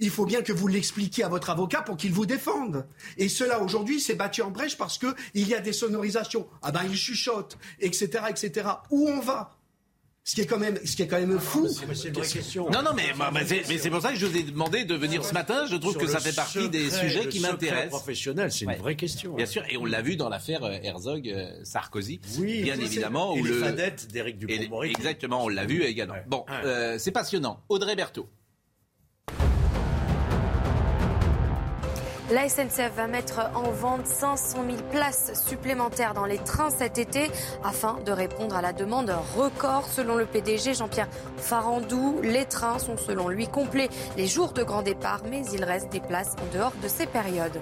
il faut bien que vous l'expliquiez à votre avocat pour qu'il vous défende. Et cela aujourd'hui s'est battu en brèche parce que il y a des sonorisations. Ah ben il chuchote, etc., etc. Où on va? Ce qui est quand même, ce qui est quand même fou. C'est une vraie question. Non, non, mais, bah, bah, c'est mais c'est pour ça que je vous ai demandé de venir ce matin. Je trouve Sur que ça fait partie des sujets qui m'intéressent. professionnel, c'est une Ouais. vraie question. Bien sûr, et on l'a vu dans l'affaire euh, Herzog-Sarkozy, Oui, bien évidemment. et où les le- fadettes d'Éric et les- Dupond-Moretti. Exactement, on l'a vu également. Ouais. Bon, Ouais. euh, c'est passionnant. Audrey Berthaud. La SNCF va mettre en vente 500 000 places supplémentaires dans les trains cet été afin de répondre à la demande record. Selon le PDG Jean-Pierre Farandou, les trains sont selon lui complets les jours de grand départ, mais il reste des places en dehors de ces périodes.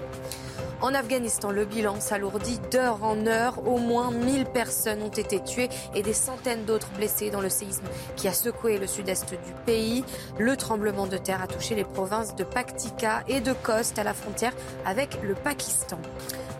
En Afghanistan, le bilan s'alourdit d'heure en heure. Au moins 1000 personnes ont été tuées et des centaines d'autres blessées dans le séisme qui a secoué le sud-est du pays. Le tremblement de terre a touché les provinces de Paktika et de Khost à la frontière avec le Pakistan.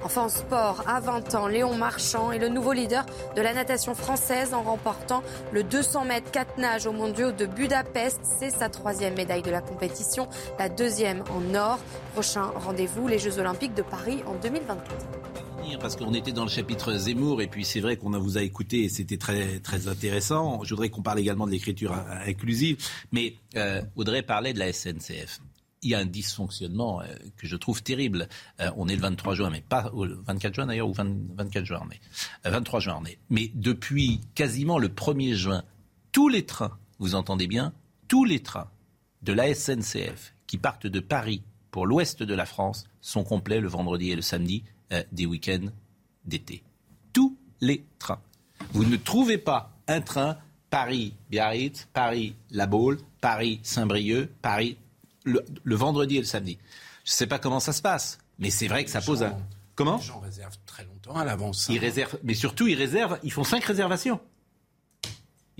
Enfin, en sport, à 20 ans, Léon Marchand est le nouveau leader de la natation française en remportant le 200 mètres 4 nages au mondiaux de Budapest. C'est sa troisième médaille de la compétition, la deuxième en or. Prochain rendez-vous, les Jeux Olympiques de Paris en 2024 parce qu'on était dans le chapitre Zemmour et puis c'est vrai qu'on vous a écouté et c'était très très intéressant. Je voudrais qu'on parle également de l'écriture inclusive, mais euh, Audrey parlait de la SNCF. Il y a un dysfonctionnement euh, que je trouve terrible. Euh, on est le 23 juin, mais pas au 24 juin d'ailleurs ou 20, 24 juin, mais 23 juin, mais mais depuis quasiment le 1er juin, tous les trains, vous entendez bien, tous les trains de la SNCF qui partent de Paris pour l'ouest de la France sont complets le vendredi et le samedi euh, des week-ends d'été. Tous les trains. Vous ne trouvez pas un train Paris-Biarritz, Paris-La Baule, Paris-Saint-Brieuc, Paris le, le, vendredi et le samedi. Je ne sais pas comment ça se passe, mais c'est vrai que ça pose un... Comment Les gens réservent très longtemps à l'avance. Ils réservent, mais surtout ils réservent, ils font cinq réservations.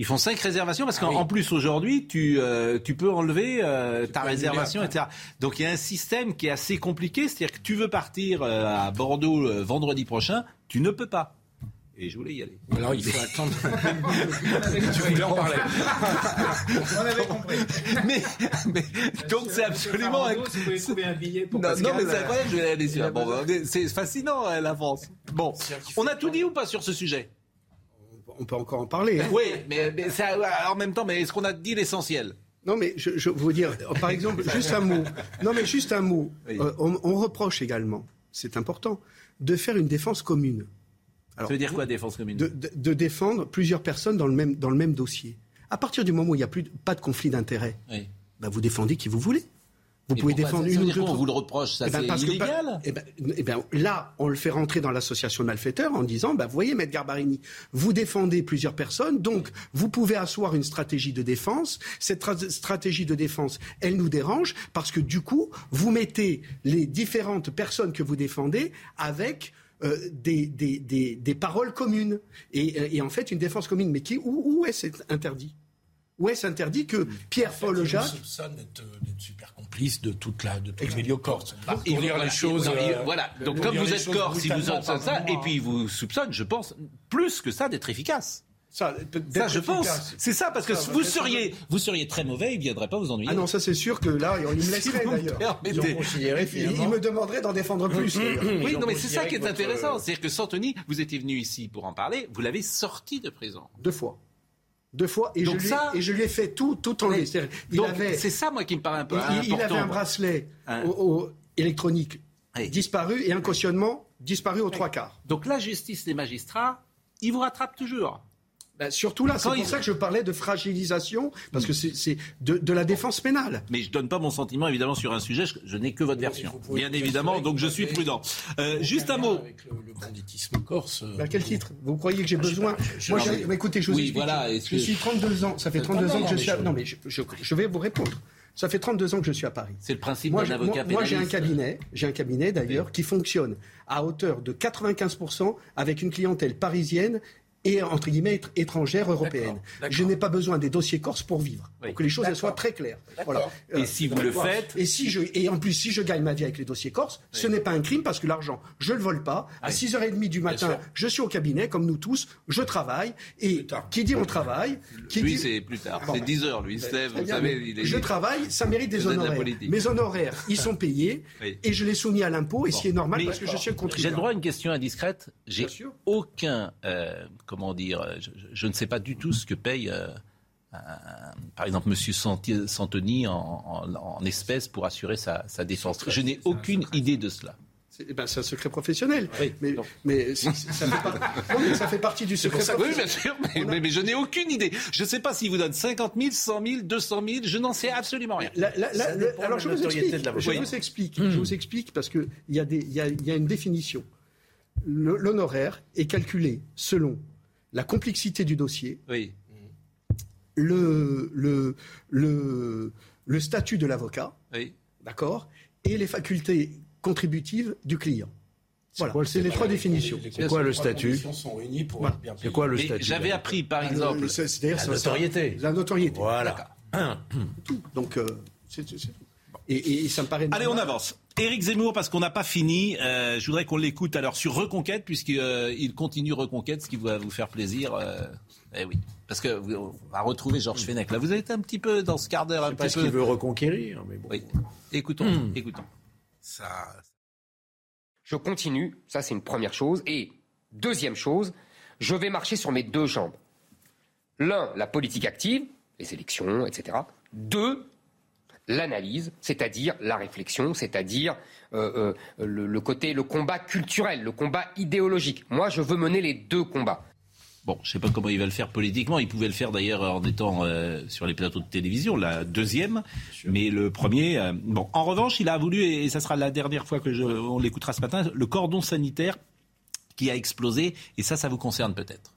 Ils font cinq réservations parce qu'en ah oui. plus aujourd'hui tu euh, tu peux enlever euh, ta réservation etc. Donc il y a un système qui est assez compliqué, c'est-à-dire que tu veux partir euh, à Bordeaux vendredi prochain, tu ne peux pas. Et je voulais y aller. Alors il faut attendre. tu voulais en parler. On avait compris. Mais, mais donc c'est absolument. Bordeaux, si vous pouvez trouver un billet pour non, Pascal, non, mais c'est incroyable. Je vais aller sur. Bon, c'est fascinant l'avance. Bon, on a tout dit ou pas sur ce sujet? On peut encore en parler. Hein. Oui, mais, mais en même temps, mais est-ce qu'on a dit l'essentiel? Non, mais je, je vous dire, par exemple, juste un mot. Non, mais juste un mot. Oui. Euh, on, on reproche également, c'est important, de faire une défense commune. Alors, ça veut dire quoi, défense commune de, de, de, défendre plusieurs personnes dans le même, dans le même dossier. À partir du moment où il n'y a plus, pas de conflit d'intérêt, oui. bah vous défendez qui vous voulez. Vous Et pouvez défendre une ou deux. On vous le reproche, ça eh ben, c'est illégal. Que, eh ben, eh ben, là, on le fait rentrer dans l'association de malfaiteurs en disant, vous voyez, Maître Garbarini, vous défendez plusieurs personnes, donc vous pouvez asseoir une stratégie de défense. Cette stratégie de défense, elle nous dérange parce que du coup, vous mettez les différentes personnes que vous défendez avec euh, des, des, des, des, paroles communes et, et, en fait une défense commune. Mais qui, où, où est-ce interdit? Où est-ce interdit que Pierre-Paul Jacques. soupçonne d'être super complice de toute la de tout le milieu corse. Et Pour dire voilà, les choses. non, il- euh, voilà. Donc comme vous êtes corse, il vous soupçonne ça, et puis il vous soupçonne, je pense, plus que ça d'être efficace. Ça, Ça, je pense. C'est ça, parce que Ça, vous seriez, vous seriez très mauvais, il ne viendrait pas vous ennuyer. Ah non, ça c'est sûr que là, il me laisserait d'ailleurs. Il, il me demanderait d'en défendre plus. d'ailleurs. Oui, Ils ont non, mais c'est ça qui est votre- intéressant. C'est-à-dire que Santoni, vous étiez venu ici pour en parler, vous l'avez sorti de prison. Deux fois. Deux fois, et, je, lui, ça- et je lui ai fait tout, tout enlever. Oui. C'est ça, moi, qui me paraît un peu il, il- il important. avait un bracelet Hein. au- au- électronique Oui. disparu et un cautionnement disparu aux trois quarts. Donc la justice des magistrats, ils vous rattrapent toujours. Ben, surtout là, c'est pour il- ça que je parlais de fragilisation, parce que c'est c'est de, de la défense pénale. Mais je donne pas mon sentiment évidemment sur un sujet, je, je n'ai que votre version. Bien évidemment, donc je suis prudent. Euh, juste un mot. Avec le, le banditisme corse. euh, À quel titre? Vous croyez que j'ai besoin je- Moi, mais écoutez, je vous oui, explique. voilà, je suis 32 ans. Ça fait Euh, 32 non, ans que je suis. à- je- Non, mais je, je- je vais vous répondre. Ça fait 32 ans que je suis à Paris. C'est le principe Moi, d'un j'ai- avocat moi, moi, j'ai un pénaliste. cabinet, j'ai un cabinet d'ailleurs qui fonctionne à hauteur de 95% avec une clientèle parisienne et entre guillemets étr- étrangère européenne. Je n'ai pas besoin des dossiers corses pour vivre. Oui. Pour que les choses elles soient très claires. Voilà. Et si vous le faites- et si je et en plus si je gagne ma vie avec les dossiers corses, ce n'est pas un crime parce que l'argent je le vole pas. À 6h30 du matin, je suis au cabinet comme nous tous, je travaille et qui dit on travaille, qui Lui, dit c'est plus tard. Bon, c'est ben, 10 heures, lui. lève, Très vous bien, savez, il est... Je travaille, ça mérite des honoraires. Mes honoraires, ils sont payés et je les soumis à l'impôt et ce qui est normal Mais- parce que je suis un J'ai contribuable. le droit à une question indiscrète. J'ai aucun, euh, comment dire, euh, je, je ne sais pas du tout ce que paye, euh, un- par exemple, Monsieur Santi- Santoni en, en- en espèces pour assurer sa, sa défense. Je n'ai aucune idée de cela. C'est eh ben, c'est un secret professionnel. Oui, mais, ça, fait pas- non, mais ça fait partie du secret Oui, bien sûr, mais, On a- mais- mais je n'ai aucune idée. Je ne sais pas s'il vous donne 50 000, 100 000, 200 000, je n'en sais absolument rien. La- la- la- alors je vous notoriété explique. de l'avocat. Je Oui. vous explique. Je vous explique parce que il y a des, il y a, il y a une définition. L'honoraire est calculé selon la complexité du dossier, Oui. le, le, le, le statut de l'avocat, Oui. d'accord, et les facultés contributives du client. Voilà, c'est les trois définitions. C'est quoi le statut C'est quoi le statut j'avais appris, par Le- exemple, La ça- notoriété. La notoriété. Voilà. Tout. Donc, euh, c'est tout. Et, et ça me paraît. Allez, on avance. Éric Zemmour, parce qu'on n'a pas fini, euh, je voudrais qu'on l'écoute alors sur Reconquête, puisqu'il euh, il continue Reconquête, ce qui va vous faire plaisir. euh, eh oui, parce que vous- on va retrouver Georges Fenech. Là, vous êtes un petit peu dans ce quart d'heure, un Parce petit qu'il peu. veut reconquérir. Mais bon. Oui. Écoutons, écoutons. Ça, Je continue, ça c'est une première chose. Et deuxième chose, je vais marcher sur mes deux jambes. L'un, la politique active, les élections, etc. Deux, l'analyse, c'est-à-dire la réflexion, c'est-à-dire euh, euh, le, le côté, le combat culturel, le combat idéologique. Moi, je veux mener les deux combats. Bon, je sais pas comment il va le faire politiquement. Il pouvait le faire d'ailleurs en étant euh, sur les plateaux de télévision, la deuxième. Mais le premier, bon. En revanche, il a voulu, et ça sera la dernière fois que je, on l'écoutera ce matin, le cordon sanitaire qui a explosé. Et ça, ça vous concerne peut-être.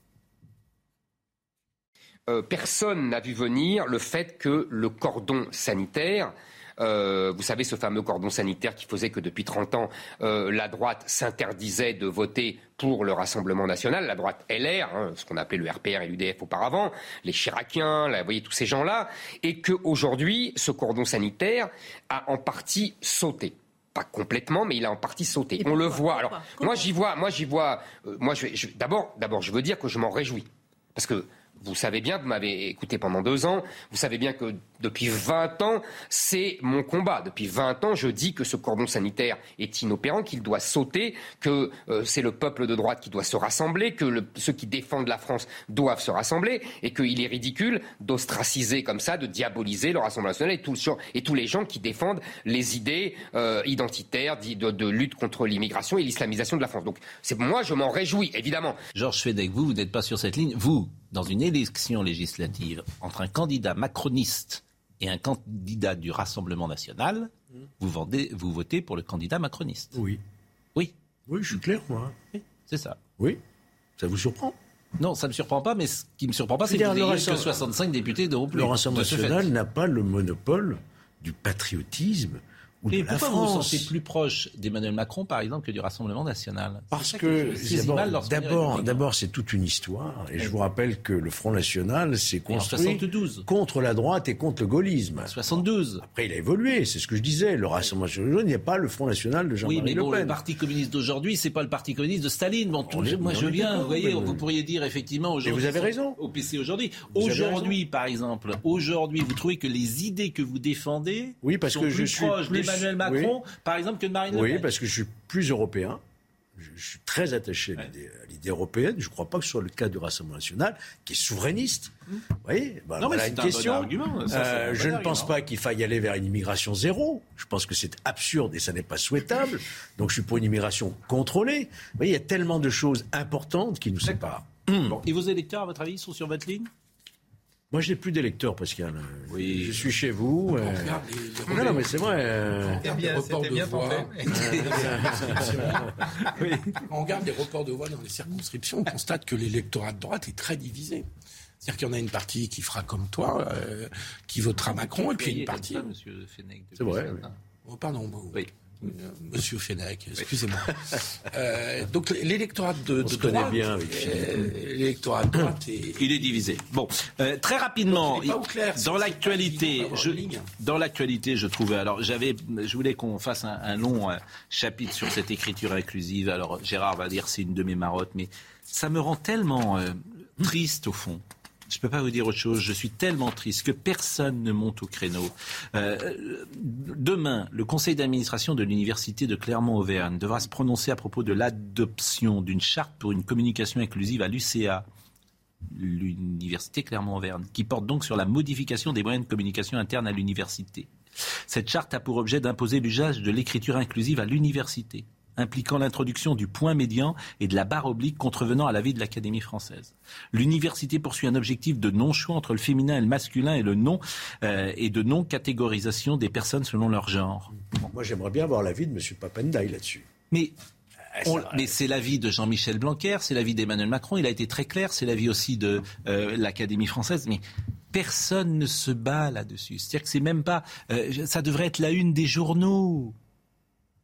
Euh, personne n'a vu venir le fait que le cordon sanitaire, euh, vous savez ce fameux cordon sanitaire qui faisait que depuis 30 ans, euh, la droite s'interdisait de voter pour le Rassemblement national, la droite LR, hein, ce qu'on appelait le RPR et l'UDF auparavant, les Chiraciens, là, vous voyez tous ces gens-là, et qu'aujourd'hui, ce cordon sanitaire a en partie sauté pas complètement, mais il a en partie sauté. On le voit. Alors, moi, j'y vois, moi, j'y vois. euh, moi, je, vais- je- d'abord, d'abord, je veux dire que je m'en réjouis, parce que vous savez bien, vous m'avez écouté pendant deux ans, vous savez bien que depuis 20 ans, c'est mon combat. Depuis 20 ans, je dis que ce cordon sanitaire est inopérant, qu'il doit sauter, que euh, c'est le peuple de droite qui doit se rassembler, que le- ceux qui défendent la France doivent se rassembler, et qu'il est ridicule d'ostraciser comme ça, de diaboliser le Rassemblement national et, tout et tous les gens qui défendent les idées euh, identitaires de, lutte contre l'immigration et l'islamisation de la France. Donc, c'est moi, je m'en réjouis, évidemment. Georges Fedek, vous, vous n'êtes pas sur cette ligne. Vous, dans une élection législative, entre un candidat macroniste et un candidat du Rassemblement national, vous, vendez, vous votez pour le candidat macroniste. Oui. Oui, Oui, je suis clair, moi. oui, c'est ça. Oui. Ça vous surprend? Non, ça ne me surprend pas, mais ce qui me surprend pas, c'est que vous le ayez que Rassemblement- 65 députés de Le Rassemblement national n'a pas le monopole du patriotisme ou de Et la pourquoi vous vous sentez plus proche d'Emmanuel Macron, par exemple, que du Rassemblement national? Parce que saisis d'abord- d'abord, c'est toute une histoire. Et je vous rappelle que le Front National s'est construit 72. contre la droite et contre le gaullisme. 72. Après, il a évolué. C'est ce que je disais. Le Rassemblement national, il n'y a pas le Front National de Oui, Jean-Marie mais Le bon, le Parti communiste d'aujourd'hui, c'est pas le Parti communiste de Staline. Bon, tout- On est- moi, je viens. Vous voyez, vous pourriez dire effectivement aujourd'hui. vous avez raison. Au PC aujourd'hui. Aujourd'hui, par exemple, aujourd'hui, vous trouvez que les idées que vous défendez Oui, parce sont que plus je proches d'Emmanuel Macron, par exemple, que de Marine Le Oui, parce que je suis plus européen. Je, je suis très attaché à l'idée- européenne. Je ne crois pas que ce soit le cas du Rassemblement national, qui est souverainiste. Vous voyez Bah, Non, mais voilà c'est une un bon question. argument, ça, c'est Euh, un bon je ne pense pas qu'il faille aller vers une immigration zéro. Je pense que c'est absurde et ça n'est pas souhaitable. Donc je suis pour une immigration contrôlée. Vous voyez, il y a tellement de choses importantes qui nous séparent. Bon. Et vos électeurs, à votre avis, sont sur votre ligne? Moi, je n'ai plus d'électeurs, Pascal. Oui. Je suis chez vous. euh, regarde les- les Non, non, mais c'est vrai. euh, regarde les reports de voix. On regarde les reports de voix dans les circonscriptions, on constate que l'électorat de droite est très divisé. C'est-à-dire qu'il y en a une partie qui fera comme toi, euh, qui votera Macron, et puis une partie. C'est vrai, oui. Oh, pardon, Oui. Euh, Monsieur Fenech, excusez-moi. Euh, donc l'électorat de, de se droite, bien avec euh, l'électorat de droite est, Il est divisé. Bon, euh, très rapidement, Donc, clair, dans l'actualité, je, dans l'actualité, je trouvais. Alors, j'avais, je voulais qu'on fasse un, un long chapitre sur cette écriture inclusive. Alors, Gérard va dire c'est une de mes marottes, mais ça me rend tellement triste au fond. Je ne peux pas vous dire autre chose. Je suis tellement triste que personne ne monte au créneau. Euh, demain, le conseil d'administration de l'université de Clermont-Auvergne devra se prononcer à propos de l'adoption d'une charte pour une communication inclusive à l'UCA l'université Clermont-Auvergne, qui porte donc sur la modification des moyens de communication interne à l'université. Cette charte a pour objet d'imposer l'usage de l'écriture inclusive à l'université, impliquant l'introduction du point médian et de la barre oblique contrevenant à l'avis de l'Académie française. L'université poursuit un objectif de non-choix entre le féminin et le masculin et, le non, euh, et de non-catégorisation des personnes selon leur genre. Moi, j'aimerais bien avoir l'avis de M. Papendaï là-dessus. Mais on- ça- mais c'est l'avis de Jean-Michel Blanquer, c'est l'avis d'Emmanuel Macron, il a été très clair, c'est l'avis aussi de euh, l'Académie française, mais personne ne se bat là-dessus. C'est-à-dire que c'est même pas... euh, ça devrait être la une des journaux.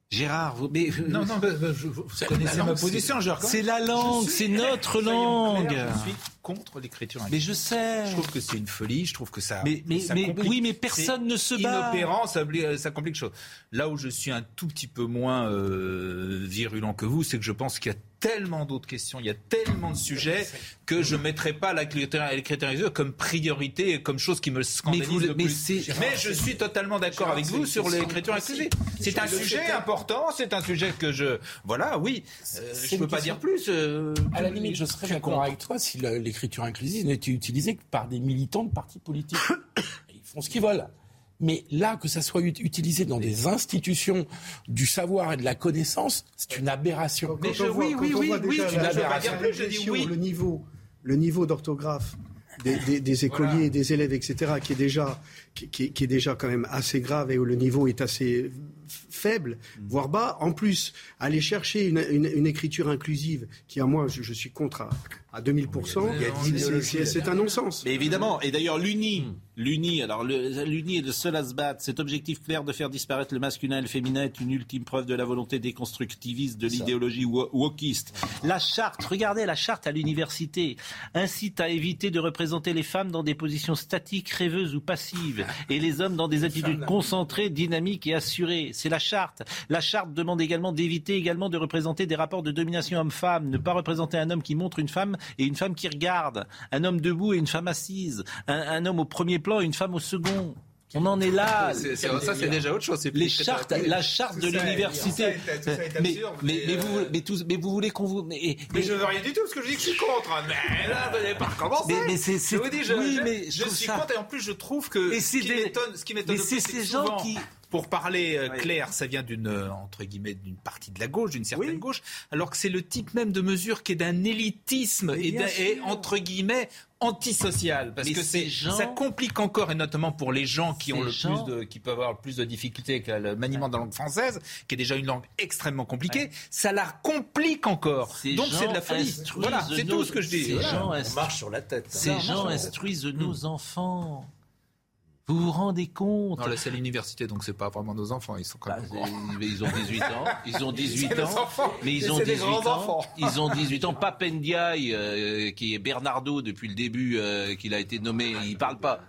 Gérard, vous, mais, Non, non, je- vous connaissez ma position, reconnais. c'est la langue, suis- c'est notre langue. Je suis contre l'écriture Mais je sais. Je trouve que c'est une folie, je trouve que ça. Mais- mais- ça mais- complique. oui, mais personne ne se bat. Inopérant, ça, ça complique les choses. Là où je suis un tout petit peu moins euh, virulent que vous, c'est que je pense qu'il y a tellement d'autres questions, il y a tellement de sujets que je ne mettrai pas l'écriture l'écriture inclusive comme priorité, et comme chose qui me scandalise vous le- mais plus. Mais je suis totalement d'accord avec vous sur l'écriture inclusive. C'est un sujet important, c'est un sujet que je. Voilà, oui. Euh, je une peux pas dire plus. euh, À la limite, je serais d'accord avec toi si l'écriture inclusive n'était utilisée que par des militants de partis politiques. Ils font ce qu'ils veulent. Mais là, que ça soit ut- utilisé dans des institutions du savoir et de la connaissance, c'est une aberration. Voit- quand on voit déjà c'est une aberration. régression, Le niveau, le niveau d'orthographe des, des- des écoliers, des élèves, etc., qui est déjà, qui, qui- qui est déjà quand même assez grave et où le niveau est assez faible, voire bas. En plus, aller chercher une, une- une écriture inclusive, qui à moi, je, je suis contre à, à 2000%, c'est- un non-sens. Mais évidemment, et d'ailleurs l'UNI, l'UNI, alors l'UNI est le seul à se battre. Cet objectif clair de faire disparaître le masculin et le féminin est une ultime preuve de la volonté déconstructiviste de l'idéologie wo- wokiste. La charte, regardez la charte à l'université, incite à éviter de représenter les femmes dans des positions statiques, rêveuses ou passives, et les hommes dans des attitudes concentrées, dynamiques et assurées. C'est la charte. La charte demande également d'éviter également de représenter des rapports de domination homme-femme, ne pas représenter un homme qui montre une femme et une femme qui regarde, un homme debout et une femme assise, un, homme au premier plan et une femme au second. On en est là. Ça, c'est déjà autre chose. c'est plus Les chartes, la charte de l'université. Mais, absurde, mais, mais, mais euh, vous, mais, tous- mais vous voulez qu'on vous. Mais, Mais je veux rien du tout, parce que je dis que je suis contre. hein. Mais là, vous n'avez pas recommencé. Mais- c'est- Je vous dis, je, oui, je- mais je je trouve suis ça- contre, et en plus, je trouve que Et ce qui des- m'étonne, ce qui m'étonne c'est ces gens qui- Pour parler euh, clair, ça vient d'une euh, entre guillemets d'une partie de la gauche, d'une certaine gauche, alors que c'est le type même de mesure qui est d'un élitisme et, et, entre guillemets antisocial, parce Mais que ces c'est gens- ça complique encore et notamment pour les gens qui ont le gens- plus de qui peuvent avoir le plus de difficultés avec le maniement de la langue française, qui est déjà une langue extrêmement compliquée, ça la complique encore. Ces Donc c'est de la folie. Voilà, c'est nos- tout ce que je dis. Ces Voilà. gens On marche sur la tête. Ces gens instruisent nos enfants. Vous vous rendez compte Non, là, c'est l'université, donc c'est pas vraiment nos enfants. Ils sont quand même. Bah, ils ont 18 ans. Ils ont 18 C'est nos ans. Mais ils ont c'est des 18 grands ans. enfants. Ils ont 18 ans. Papendiaï, euh, qui est Bernardo depuis le début, euh, qu'il a été nommé, il parle pas.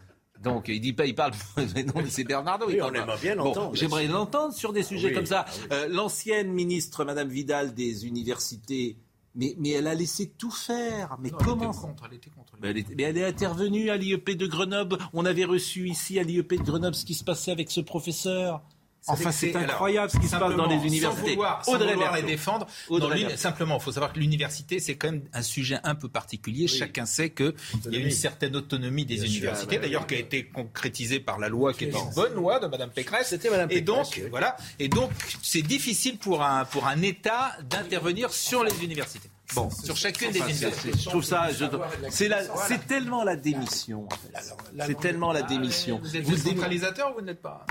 Donc il dit pas, il parle. Mais non, mais c'est Bernardo. il Oui, on aimerait bien Bon. J'aimerais l'entendre sur des sujets Oui, comme ça. oui. Euh, L'ancienne ministre, Madame Vidal, des universités. Mais, mais elle a laissé tout faire. Mais Non, comment Elle était contre. Elle était contre. mais elle, est, mais elle est intervenue à l'IEP de Grenoble. On avait reçu ici à l'IEP de Grenoble ce qui se passait avec ce professeur. Enfin, c'est Alors, incroyable ce qui se passe dans les universités. Sans vouloir, sans Audrey vouloir les défendre. Audrey simplement, il faut savoir que l'université, c'est quand même un sujet un peu particulier. Chacun sait qu'il y a une certaine autonomie des Bien universités, bah d'ailleurs, qui a été concrétisée par la loi, qui est une bonne loi de Madame Pécresse. C'était Madame Et donc, Pécresse, oui. voilà. Et donc, c'est difficile pour un, pour un État d'intervenir sur les universités. Bon, sur chacune des universités. je trouve ça, je- c'est la- c'est tellement la démission. en fait. C'est tellement la démission. Vous êtes Vous, démi- décentralisateur ou vous n'êtes pas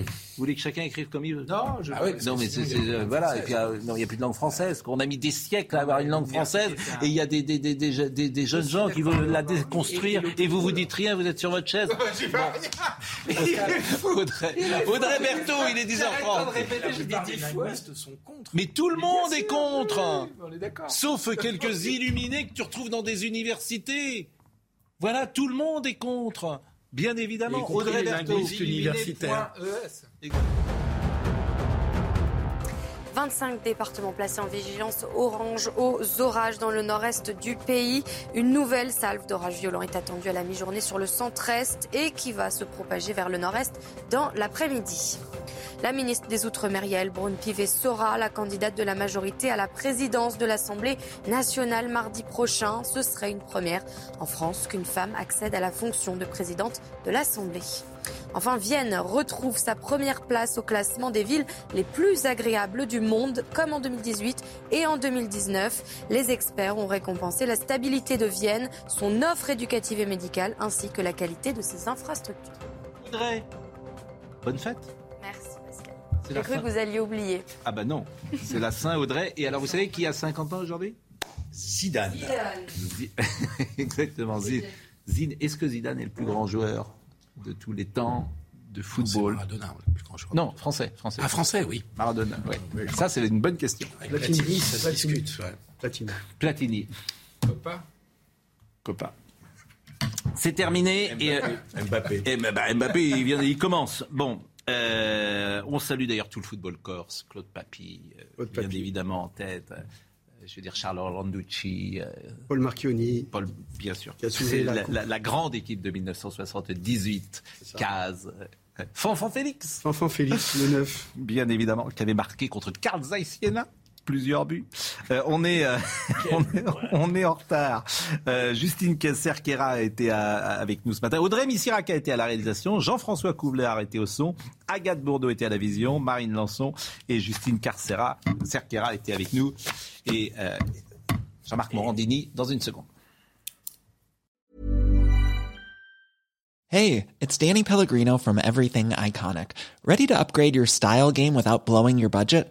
vous voulez que chacun écrive comme il veut? Non, je. non, mais c'est, c'est- euh, voilà. Et puis, euh, non, il n'y a plus de langue française. On a mis des siècles à avoir une langue française, et il y a des, des, des, des, des- des jeunes gens qui veulent la déconstruire, et vous vous dites rien, vous êtes sur votre chaise. Audrey, Audrey Berthaud, il est 10h30. Les dynamistes sont contre. Mais tout le monde est contre. On est d'accord. Sauf quelques illuminés que tu retrouves dans des universités. Voilà, tout le monde est contre. Bien évidemment, Audrey les Berthaud. linguistes universitaires. ES. 25 départements placés en vigilance orange aux orages dans le nord-est du pays. Une nouvelle salve d'orages violents est attendue à la mi-journée sur le centre-est et qui va se propager vers le nord-est dans l'après-midi. La ministre des Outre-mer, Yael Braun-Pivet, sera la candidate de la majorité à la présidence de l'Assemblée nationale mardi prochain. Ce serait une première en France qu'une femme accède à la fonction de présidente de l'Assemblée. Enfin, Vienne retrouve sa première place au classement des villes les plus agréables du monde, comme en 2018 et en 2019. Les experts ont récompensé la stabilité de Vienne, son offre éducative et médicale, ainsi que la qualité de ses infrastructures. Audrey, bonne fête. Merci Pascal. J'ai cru que vous alliez oublier. Ah bah non, c'est la Saint-Audrey. Et alors, vous savez qui a 50 ans aujourd'hui? Zidane. Zi- Exactement. Zi- Zine. Est-ce que Zidane est le plus grand joueur de tous les temps de football? Maradona, le plus grand joueur. Non, français. français. Ah, français, oui. Maradona, ouais. Ça, c'est une bonne question. Avec Platini, Platini, ça se Platini. discute. ouais. Platini. Platini, Pas. copain. C'est terminé. Et, euh, Mbappé. et bah, bah, Mbappé, il, vient, il commence. Bon, euh, on salue d'ailleurs tout le football corse. Claude Papy, euh, Claude bien Papy. évidemment en tête. Je veux dire Charles Orlanducci, euh, Paul Marchioni. Paul, bien sûr. C'est la grande équipe de 1978. Caz, euh, Fanfan Félix, Enfant Félix, le 9. bien évidemment, qui avait marqué contre Carl Zeiss. Plusieurs buts. Euh, on, est, euh, on, est, on est en retard. Euh, Justine Cerquera a été avec nous ce matin. Audrey Missirac a été à la réalisation. Jean-François Couvlard était au son. Agathe Bourdeau était à la vision. Marine Lançon et Justine Carcera, étaient avec nous. Et Jean-Marc Morandini dans une seconde. Hey, it's Danny Pellegrino from Everything Iconic. Ready to upgrade your style game without blowing your budget?